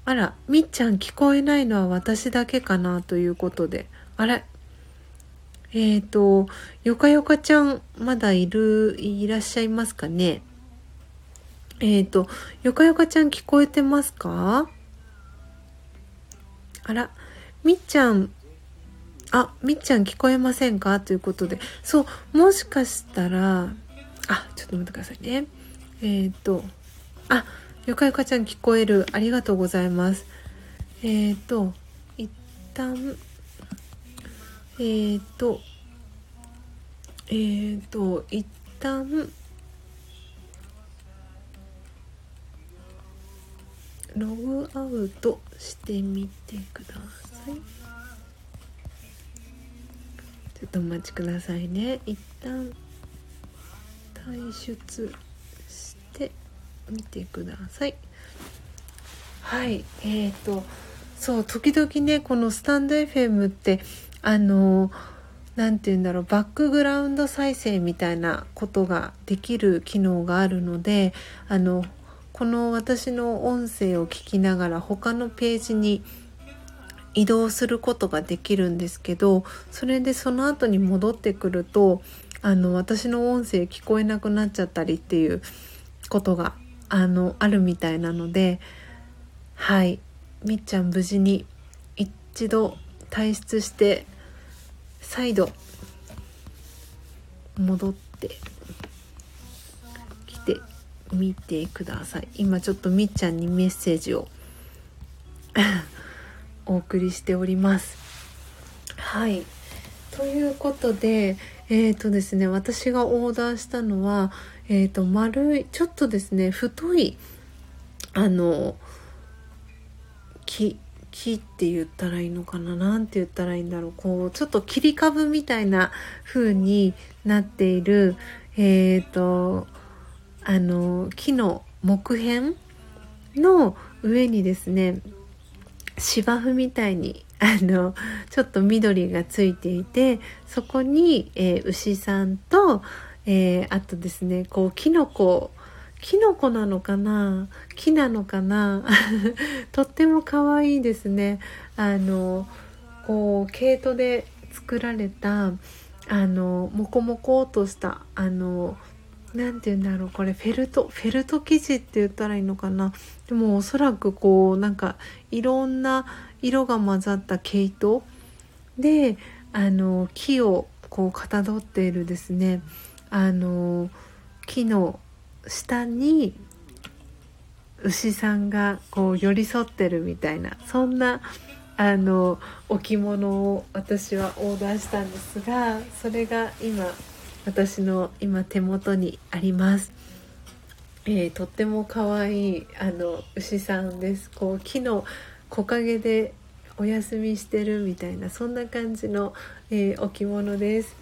あら、みっちゃん聞こえないのは私だけかなということで。あれえっ、ー、と、よかよかちゃん、まだいる、いらっしゃいますかね？えっ、ー、と、よかよかちゃん聞こえてますか？あら、みっちゃん、あ、みっちゃん聞こえませんか？ということで。そう、もしかしたら、あ、ちょっと待ってくださいね。えっ、ー、と、あ、ゆかゆかちゃん聞こえる。ありがとうございます。えっ、ー、と、一旦、えっ、ー、と、えっ、ー、と、一旦、ログアウトしてみてください。ちょっとお待ちくださいね。一旦退出見てください。はい、えーと、そう、時々ね、このスタンド FM って、あの、何て言うんだろう、バックグラウンド再生みたいなことができる機能があるので、あの、この私の音声を聞きながら他のページに移動することができるんですけどそれでその後に戻ってくるとあの私の音声聞こえなくなっちゃったりっていうことがあのあるみたいなのではい。みっちゃん無事に一度退出して再度戻ってきてみてください。今ちょっとみっちゃんにメッセージを お送りしております。はい。ということでえっ、ー、とですね私がオーダーしたのはえっ、ー、と丸いちょっとですね太いあの木木って言ったらいいのかな何て言ったらいいんだろうこうちょっと切り株みたいな風になっているえっ、ー、とあの木の木片の上にですね芝生みたいにあのちょっと緑がついていてそこに、えー、牛さんと、えー、あとですねこうキノコキノコなのかな木なのかな とっても可愛いですね。あのこう毛糸で作られたあのモコモコとしたあの何て言うんだろうこれフェルトフェルト生地って言ったらいいのかな？でもおそらくこうなんかいろんな色が混ざった毛糸？であの木をこうかたどっているですね。あの木の下に牛さんがこう寄り添ってるみたいなそんなあの置物を私はオーダーしたんですがそれが今私の今手元にあります。えー、とっても可愛いあの牛さんです。こう木の木陰でお休みしてるみたいなそんな感じの、えー、置物です。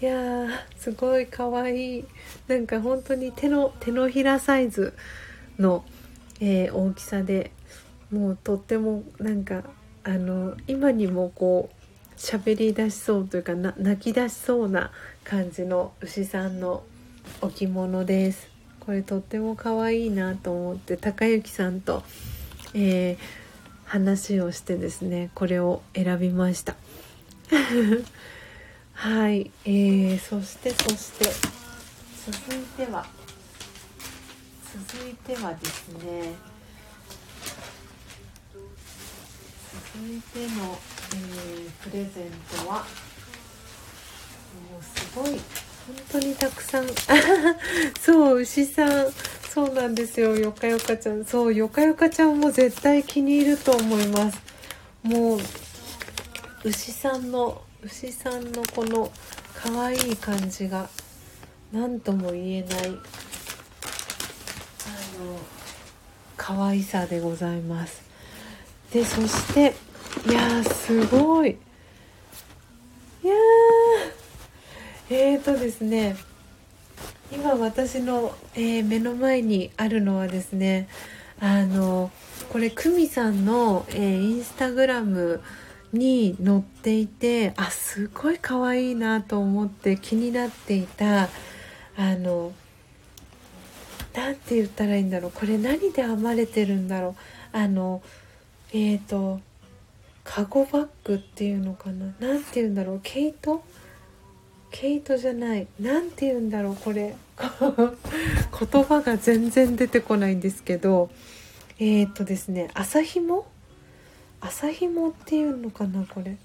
いやーすごい可愛い。なんか本当に手の手のひらサイズの、えー、大きさでもうとってもなんかあの今にもこう喋り出しそうというか泣き出しそうな感じの牛さんの置物です。これとっても可愛いなと思って高之さんと、えー、話をしてですねこれを選びました。はい、えー、そしてそして続いては続いてはですね続いての、えー、プレゼントはごい。本当にたくさん。そう牛さん。そうなんですよ。よかよかちゃん。そうよかよかちゃんも絶対気に入ると思います。もう牛さんの牛さんのこの可愛い感じが何とも言えないあの可愛さでございます。でそしていやすごい。いやー。えーとですね今私の、えー、目の前にあるのはですねあのこれ久美さんの、えー、インスタグラムに載っていてあすごい可愛いなと思って気になっていたあの何て言ったらいいんだろうこれ何で編まれてるんだろうあのえっ、ー、とカゴバッグっていうのかな何て言うんだろう毛糸毛糸じゃない。何て言うんだろうこれ。言葉が全然出てこないんですけど。えっ、ー、とですね麻紐麻紐っていうのかなこれ。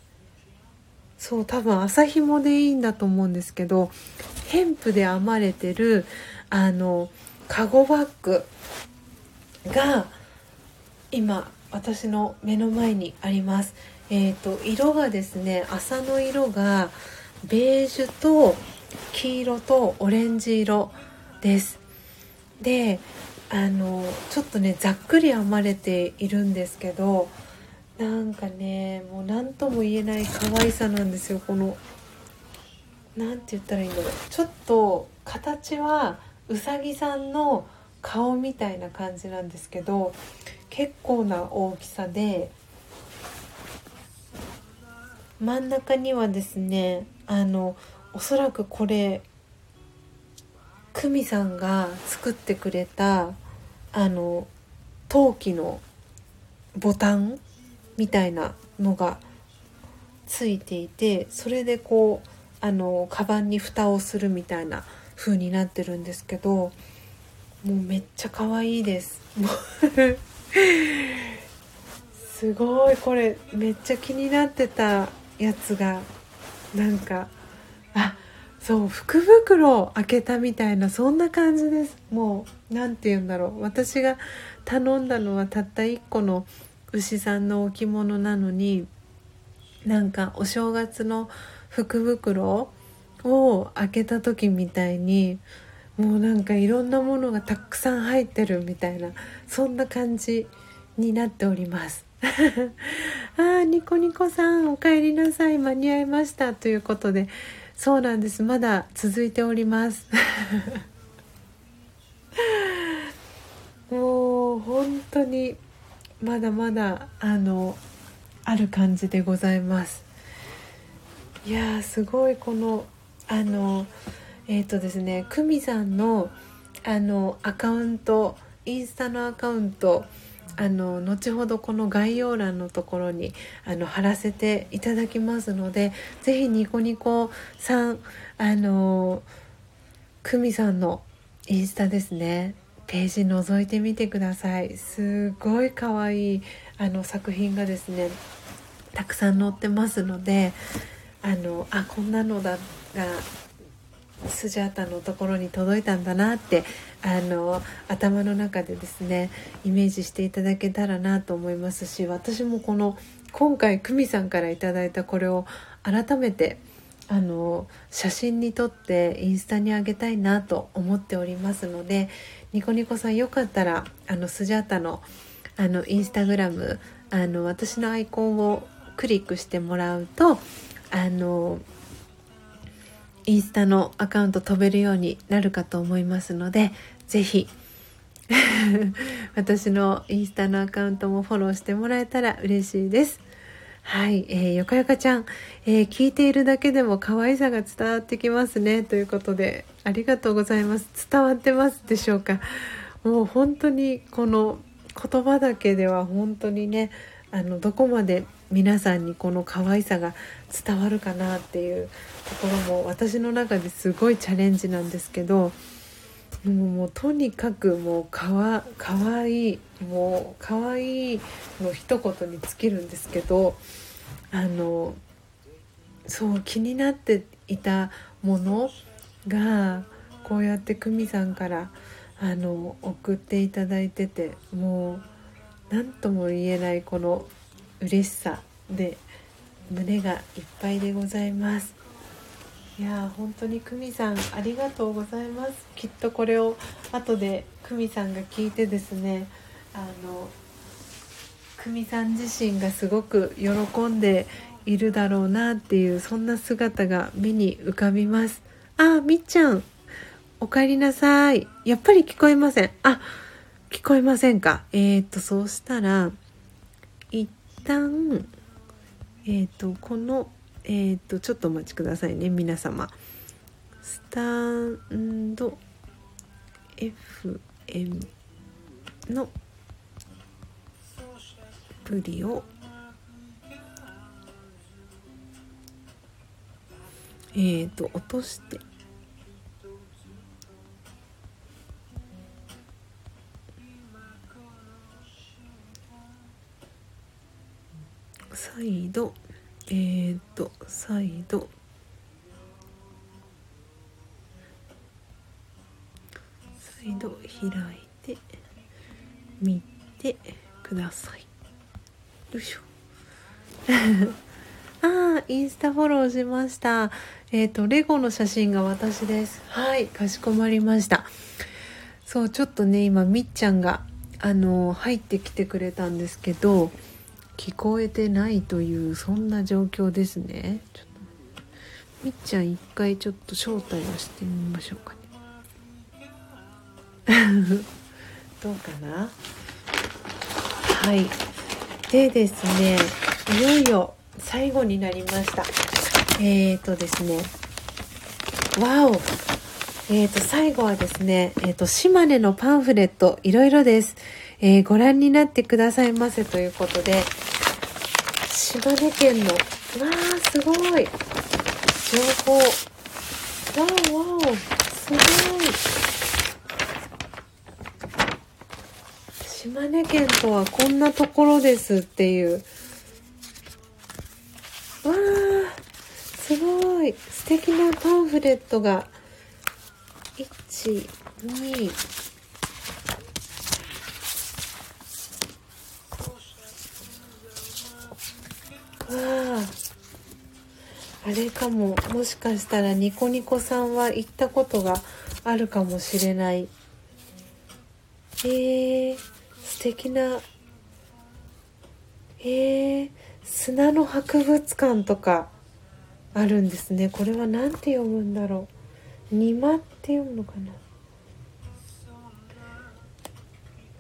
そう多分麻紐でいいんだと思うんですけどヘンプで編まれてるあのカゴバッグが今私の目の前にあります。えーと、色がですね麻の色がベージュと黄色とオレンジ色です。であのちょっとねざっくり編まれているんですけどなんかねもう何とも言えない可愛さなんですよ。この何て言ったらいいんだろう。ちょっと形はうさぎさんの顔みたいな感じなんですけど結構な大きさで真ん中にはですねあのおそらくこれ久美さんが作ってくれたあの陶器のボタンみたいなのがついていてそれでこうあのカバンに蓋をするみたいな風になってるんですけどもうめっちゃ可愛いです。すごいこれめっちゃ気になってたやつがなんかあそう福袋開けたみたいなそんな感じです。もう何て言うんだろう。私が頼んだのはたった1個の牛さんの置物なのになんかお正月の福袋を開けた時みたいにもうなんかいろんなものがたくさん入ってるみたいなそんな感じになっております。あーニコニコさんお帰りなさい間に合いましたということで。そうなんです。まだ続いております。もう本当にまだまだあのある感じでございます。いやすごいこのあのえっ、ー、とですね久美さんのあのアカウントインスタのアカウントあの後ほどこの概要欄のところにあの貼らせていただきますので是非ニコニコさんあの久美さんのインスタですね。ページ覗いてみてください。すごい可愛いあの作品がですねたくさん載ってますのであのあこんなのだがスジャータのところに届いたんだなってあの頭の中でですねイメージしていただけたらなと思いますし私もこの今回久美さんから頂いたこれを改めてあの写真に撮ってインスタにあげたいなと思っておりますのでニコニコさんよかったらあのスジャータのあのインスタグラムあの私のアイコンをクリックしてもらうとあのインスタのアカウント飛べるようになるかと思いますので是非 私のインスタのアカウントもフォローしてもらえたら嬉しいです。はい、えー、よかよかちゃん、えー、聞いているだけでも可愛さが伝わってきますね。ということでありがとうございます。伝わってますでしょうか？もう本当にこの言葉だけでは本当にねあのどこまで皆さんにこの可愛さが伝わるかなっていうところも私の中ですごいチャレンジなんですけどもうもうとにかくもうかわかわいいもうかわいいの一言に尽きるんですけどあのそう気になっていたものがこうやって久美さんからあの送っていただいててもう何とも言えないこの嬉しさで胸がいっぱいでございます。いや本当に久美さんありがとうございます。きっとこれを後で久美さんが聞いてですねあの久美さん自身がすごく喜んでいるだろうなっていうそんな姿が目に浮かびます。あみっちゃんおかえりなさい。やっぱり聞こえません。あ聞こえませんか。えー、っとそうしたら一旦えっ、とこのえっ、とちょっとお待ちくださいね皆様。スタンド FM のプリをえっ、と落として再度えー、っと再度再度開いて見てください。よいしょ。ああインスタフォローしました。えっ、ー、とレゴの写真が私です。はいかしこまりました。そうちょっとね今みっちゃんがあの入ってきてくれたんですけど聞こえてないというそんな状況ですね。ちょっとみっちゃん一回ちょっと招待をしてみましょうかね。どうかな？はい。でですねいよいよ最後になりました。えーとですねわお。えーと最後はですねえーと島根のパンフレットいろいろです。えー、ご覧になってくださいませということで、島根県の、わー、すごい。情報。わおわお、すごい。島根県とはこんなところですっていう。わー、すごい。素敵なパンフレットが、1、2、ああれかも。もしかしたらニコニコさんは行ったことがあるかもしれない。えー、素敵なえー、砂の博物館とかあるんですね。これは何て読むんだろう。にまって読むのか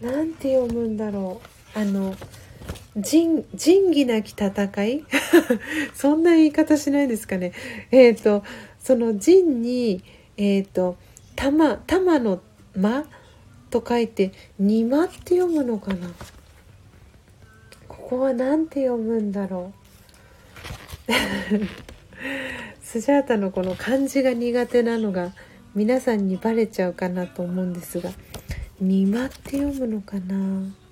な。なんて読むんだろう。あの仁義なき戦い？そんな言い方しないですかね。えっ、ー、とその仁にえっ、ー、と玉玉の間？と書いて二間って読むのかな？ここは何て読むんだろう？スジャータのこの漢字が苦手なのが皆さんにバレちゃうかなと思うんですが「にま」って読むのかな？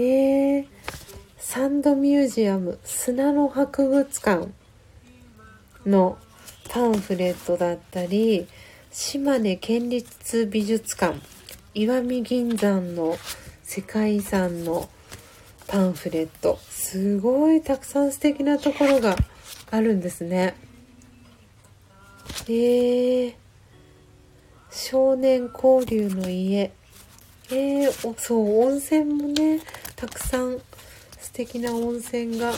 え、サンドミュージアム砂の博物館のパンフレットだったり島根県立美術館石見銀山の世界遺産のパンフレット。すごいたくさん素敵なところがあるんですね。えー、少年交流の家。えー、そう温泉もねたくさん素敵な温泉が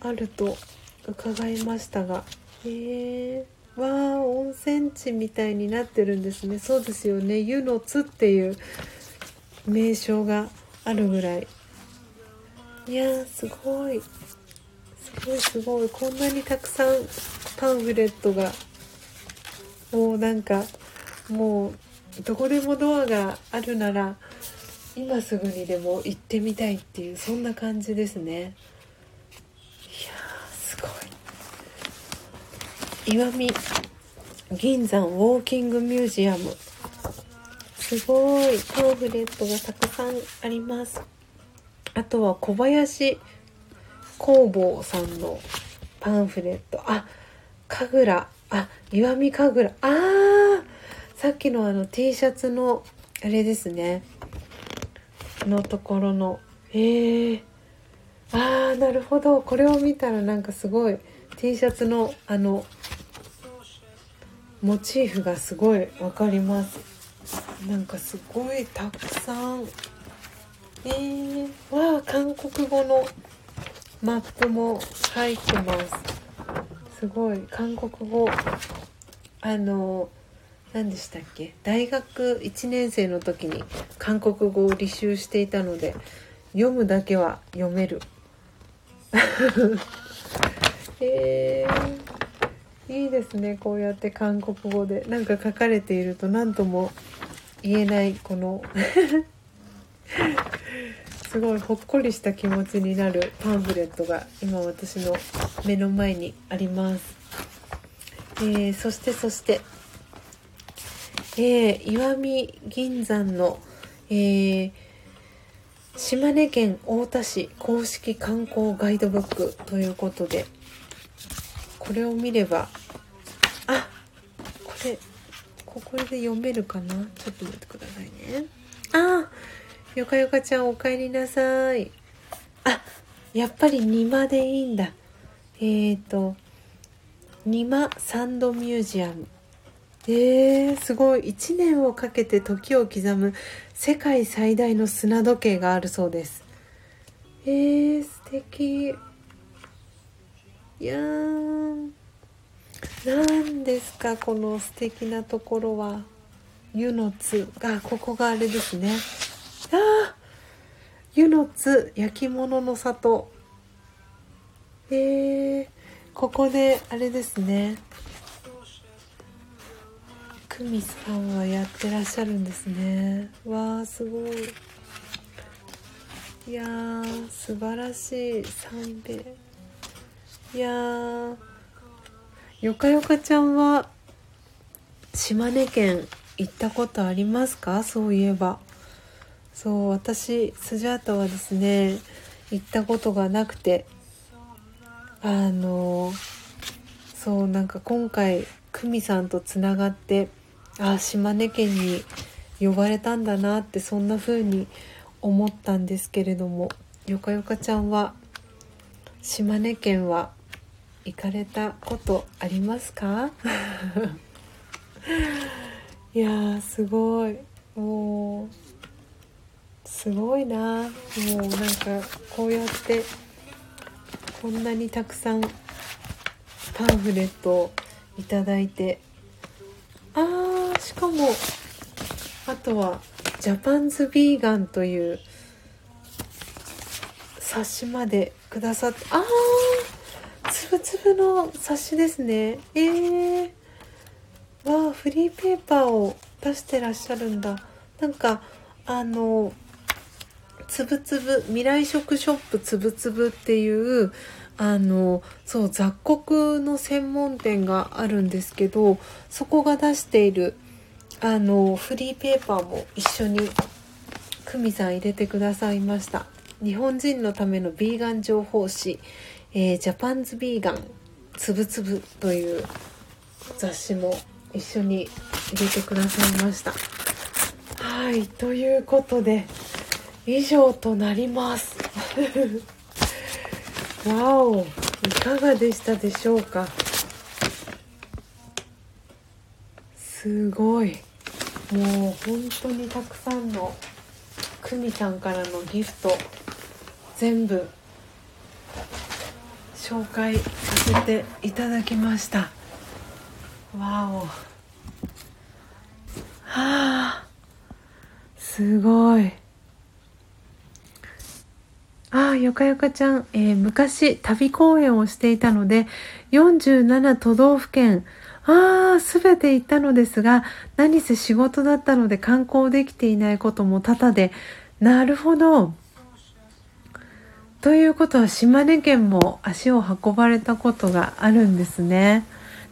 あると伺いましたがへえ、わあ温泉地みたいになってるんですね。そうですよね。湯の津っていう名称があるぐらい。いやすごい。すごいすごい。こんなにたくさんパンフレットがもうなんかもうどこでもドアがあるなら今すぐにでも行ってみたいっていうそんな感じですね。いやすごい。石見銀山ウォーキングミュージアム。すごいパンフレットがたくさんあります。あとは小林工房さんのパンフレット。あ神楽。あ石見神楽。あーさっきのあの T シャツのあれですね。のところの。えー、あーなるほど。これを見たらなんかすごい。T シャツのあのモチーフがすごい。分かります。なんかすごいたくさん。えー、わあ韓国語のマップも入ってます。すごい。韓国語あの何でしたっけ？大学1年生の時に韓国語を履修していたので読むだけは読める。えー、いいですねこうやって韓国語で。なんか書かれていると何とも言えないこの。すごいほっこりした気持ちになるパンフレットが今私の目の前にあります。えー、そしてそして、えー、石見銀山の、えー、島根県太田市公式観光ガイドブックということでこれを見ればあこれここで読めるかな？ちょっと待ってくださいねあよかよかちゃんお帰りなさい。あ、やっぱり庭でいいんだ。えっ、ー、と、庭サンドミュージアム。えー、すごい。1年をかけて時を刻む世界最大の砂時計があるそうです。えー、素敵。いやー、何ですか、この素敵なところは。湯の津が、ここがあれですね。あ湯の津焼き物の里えー、ここであれですね久美さんはやってらっしゃるんですね。わあすごい。いやー素晴らしい三米いやーよかよかちゃんは島根県行ったことありますか？そういえば。そう私スジャータはですね行ったことがなくて。あのそうなんか今回久美さんとつながってあ島根県に呼ばれたんだなってそんな風に思ったんですけれども。よかよかちゃんは島根県は行かれたことありますか？いやすごい。もうすごいな。もうなんかこうやってこんなにたくさんパンフレットをいただいて。あーしかもあとはジャパンズビーガンという冊子までくださってああつぶつぶの冊子ですね。えー、わあフリーペーパーを出してらっしゃるんだ。なんかあのつぶつぶ未来食ショップつぶつぶっていうあのそう雑穀の専門店があるんですけどそこが出しているあのフリーペーパーも一緒に久美さん入れてくださいました。日本人のためのビーガン情報誌、えー、ジャパンズビーガンつぶつぶという雑誌も一緒に入れてくださいました。はいということで以上となります。わおいかがでしたでしょうか？すごい。もう本当にたくさんの久美さんからのギフト全部紹介させていただきました。わお。はあ。すごい。ああ、よかよかちゃん、えー、昔旅公演をしていたので、47都道府県、ああ、すべて行ったのですが、何せ仕事だったので観光できていないことも多々で、なるほど。ということは島根県も足を運ばれたことがあるんですね。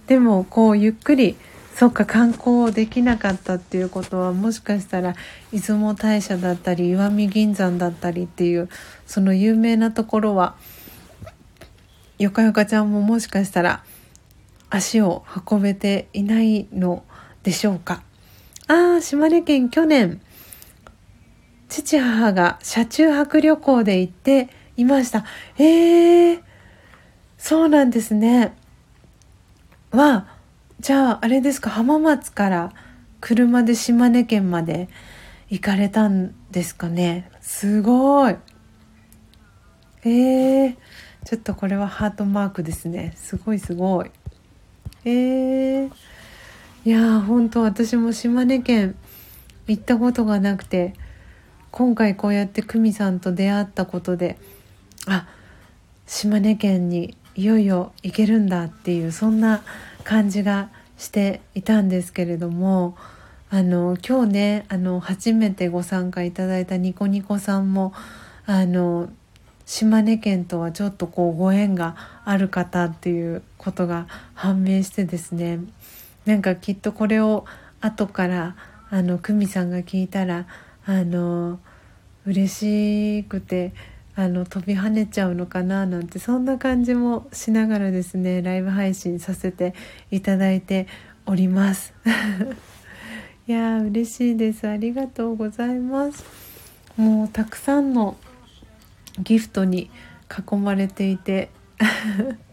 でも、こう、ゆっくりそっか観光できなかったっていうことはもしかしたら出雲大社だったり石見銀山だったりっていうその有名なところはよかよかちゃんももしかしたら足を運べていないのでしょうか。ああ島根県去年父母が車中泊旅行で行っていました。えー、そうなんですね。はじゃああれですか浜松から車で島根県まで行かれたんですかね。すごい。えー、ちょっとこれはハートマークですね。すごいすごい。えー、いや本当私も島根県行ったことがなくて今回こうやって久美さんと出会ったことであ島根県にいよいよ行けるんだっていうそんな感じがしていたんですけれどもあの今日ねあの初めてご参加いただいたニコニコさんもあの島根県とはちょっとこうご縁がある方っていうことが判明してですね。なんかきっとこれを後からあの久美さんが聞いたらあの嬉しくてあの飛び跳ねちゃうのかななんてそんな感じもしながらですねライブ配信させていただいております。いやー嬉しいです。ありがとうございます。もうたくさんのギフトに囲まれていて。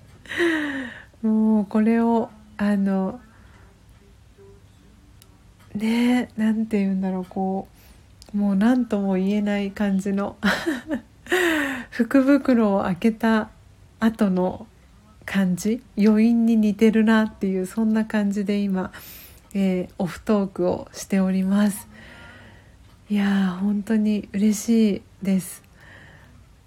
もうこれをあのね何て言うんだろうこうもう何とも言えない感じの 福袋を開けた後の感じ余韻に似てるなっていうそんな感じで今、えー、オフトークをしております。いやー本当に嬉しいです。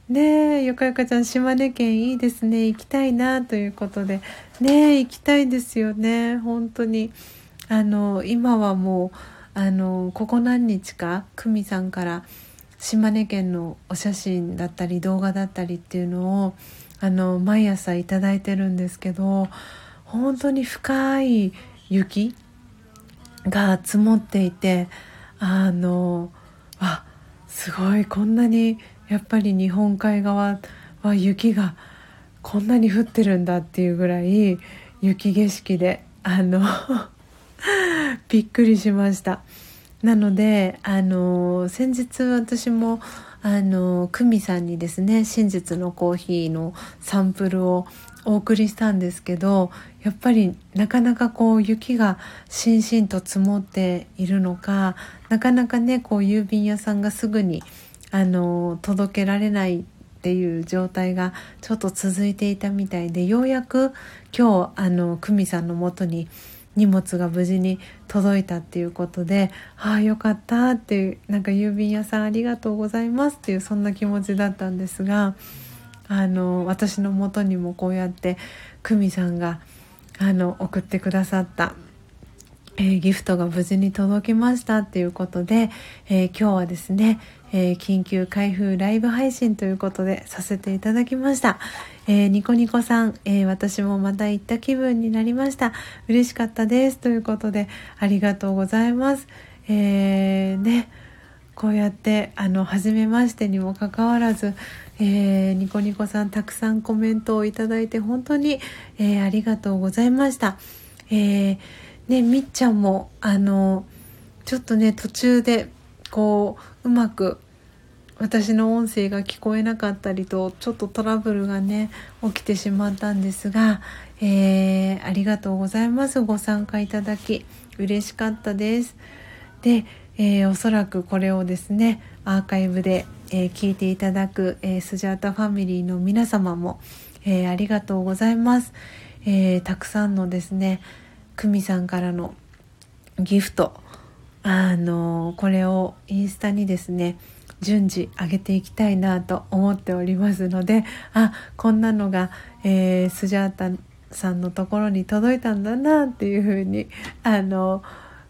ねえよかよかちゃん島根県いいですね。行きたいなということで。ねえ行きたいですよね。本当に。あの今はもうあのここ何日か久美さんから島根県のお写真だったり動画だったりっていうのをあの毎朝いただいてるんですけど本当に深い雪が積もっていてあのあすごいこんなにやっぱり日本海側は雪がこんなに降ってるんだっていうぐらい雪景色であの びっくりしました。なのであの先日私もあの久美さんにですね真実のコーヒーのサンプルをお送りしたんですけどやっぱりなかなかこう雪がしんしんと積もっているのかなかなかねこう郵便屋さんがすぐにあの届けられないっていう状態がちょっと続いていたみたいでようやく今日あの久美さんのもとに荷物が無事に届いたっていうことでああよかったっていうなんか郵便屋さんありがとうございますっていうそんな気持ちだったんですがあの私のもとにもこうやって久美さんがあの送ってくださったえー、ギフトが無事に届きましたっていうことで、えー、今日はですね、えー、緊急開封ライブ配信ということでさせていただきました。えニコニコさん、え私もまた行った気分になりました。嬉しかったです。ということで、ありがとうございます。えね、こうやって、あの、初めましてにもかかわらず、えニコニコさんたくさんコメントをいただいて本当に、えありがとうございました。えーねみっちゃんもあのちょっとね途中でこううまく私の音声が聞こえなかったりとちょっとトラブルがね起きてしまったんですが、えー、ありがとうございます。ご参加いただき嬉しかったです。で、えー、おそらくこれをですねアーカイブで、えー、聞いていただく、えスジャータファミリーの皆様も、えありがとうございます、えたくさんのですね久美さんからのギフトあのこれをインスタにですね順次上げていきたいなと思っておりますのであこんなのが、えー、スジャータさんのところに届いたんだなっていうふうにあの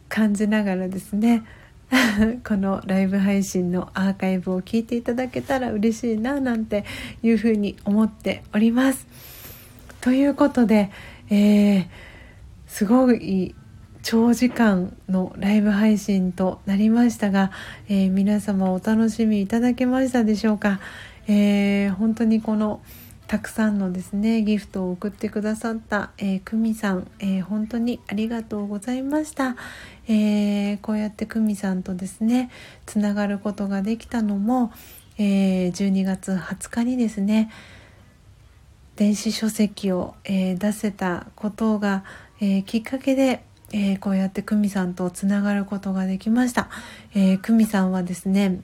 感じながらですね このライブ配信のアーカイブを聞いていただけたら嬉しいななんていうふうに思っております。ということで、えーすごい長時間のライブ配信となりましたが、えー、皆様お楽しみいただけましたでしょうか、えー、本当にこのたくさんのですねギフトを送ってくださった、えー、久美さん、えー、本当にありがとうございました、えー、こうやって久美さんとですねつながることができたのも、えー、12月20日にですね電子書籍を、えー、出せたことが、えー、きっかけで、えー、こうやって久美さんとつながることができました。えー、久美さんはですね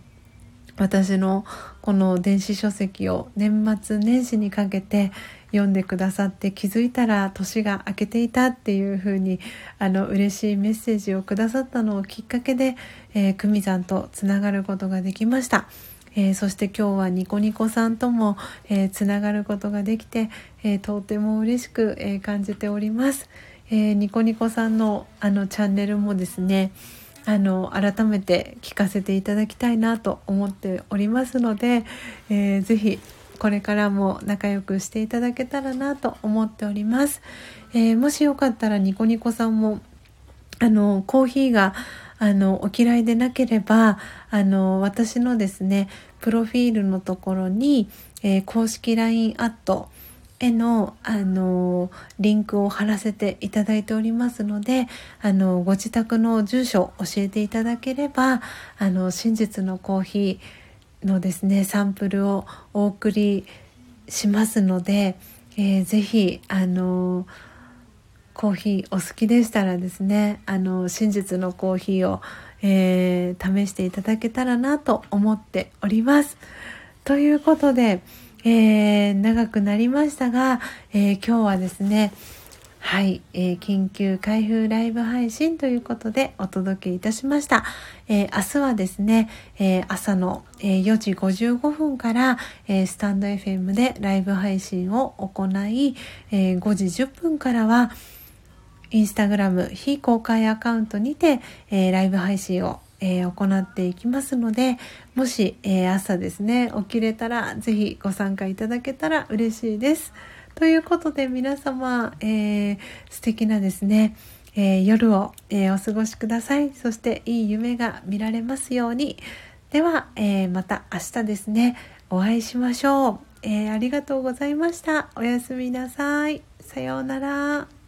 私のこの電子書籍を年末年始にかけて読んでくださって気づいたら年が明けていたっていう風にあの嬉しいメッセージをくださったのをきっかけで、えー、久美さんとつながることができました。えー、そして今日はニコニコさんとも、えー、つながることができて、えー、とても嬉しく、え感じております。えー、ニコニコさんのあのチャンネルもですねあの改めて聞かせていただきたいなと思っておりますので、えー、ぜひこれからも仲良くしていただけたらなと思っております、えー、もしよかったらニコニコさんもあのコーヒーがあのお嫌いでなければあの私のですねプロフィールのところに、えー、公式 LINE アットへの、あのリンクを貼らせていただいておりますので、あのご自宅の住所を教えていただければ、あの真実のコーヒーのですねサンプルをお送りしますので、えー、ぜひあのコーヒーお好きでしたらですねあの真実のコーヒーを、えー、試していただけたらなと思っております。ということで、えー、長くなりましたが、えー、今日はですねはい、えー、緊急開封ライブ配信ということでお届けいたしました。えー、明日はですね、えー、朝の、え4時55分から、えスタンド FM でライブ配信を行い、え5時10分からはインスタグラム非公開アカウントにて、えライブ配信をえー、行っていきますのでもし、えー、朝ですね起きれたら是非ご参加いただけたら嬉しいです。ということで皆様、えー、素敵なですね、えー、夜を、え、お過ごしください。そしていい夢が見られますように。では、えまた明日ですねお会いしましょう、えありがとうございました。おやすみなさい。さようなら。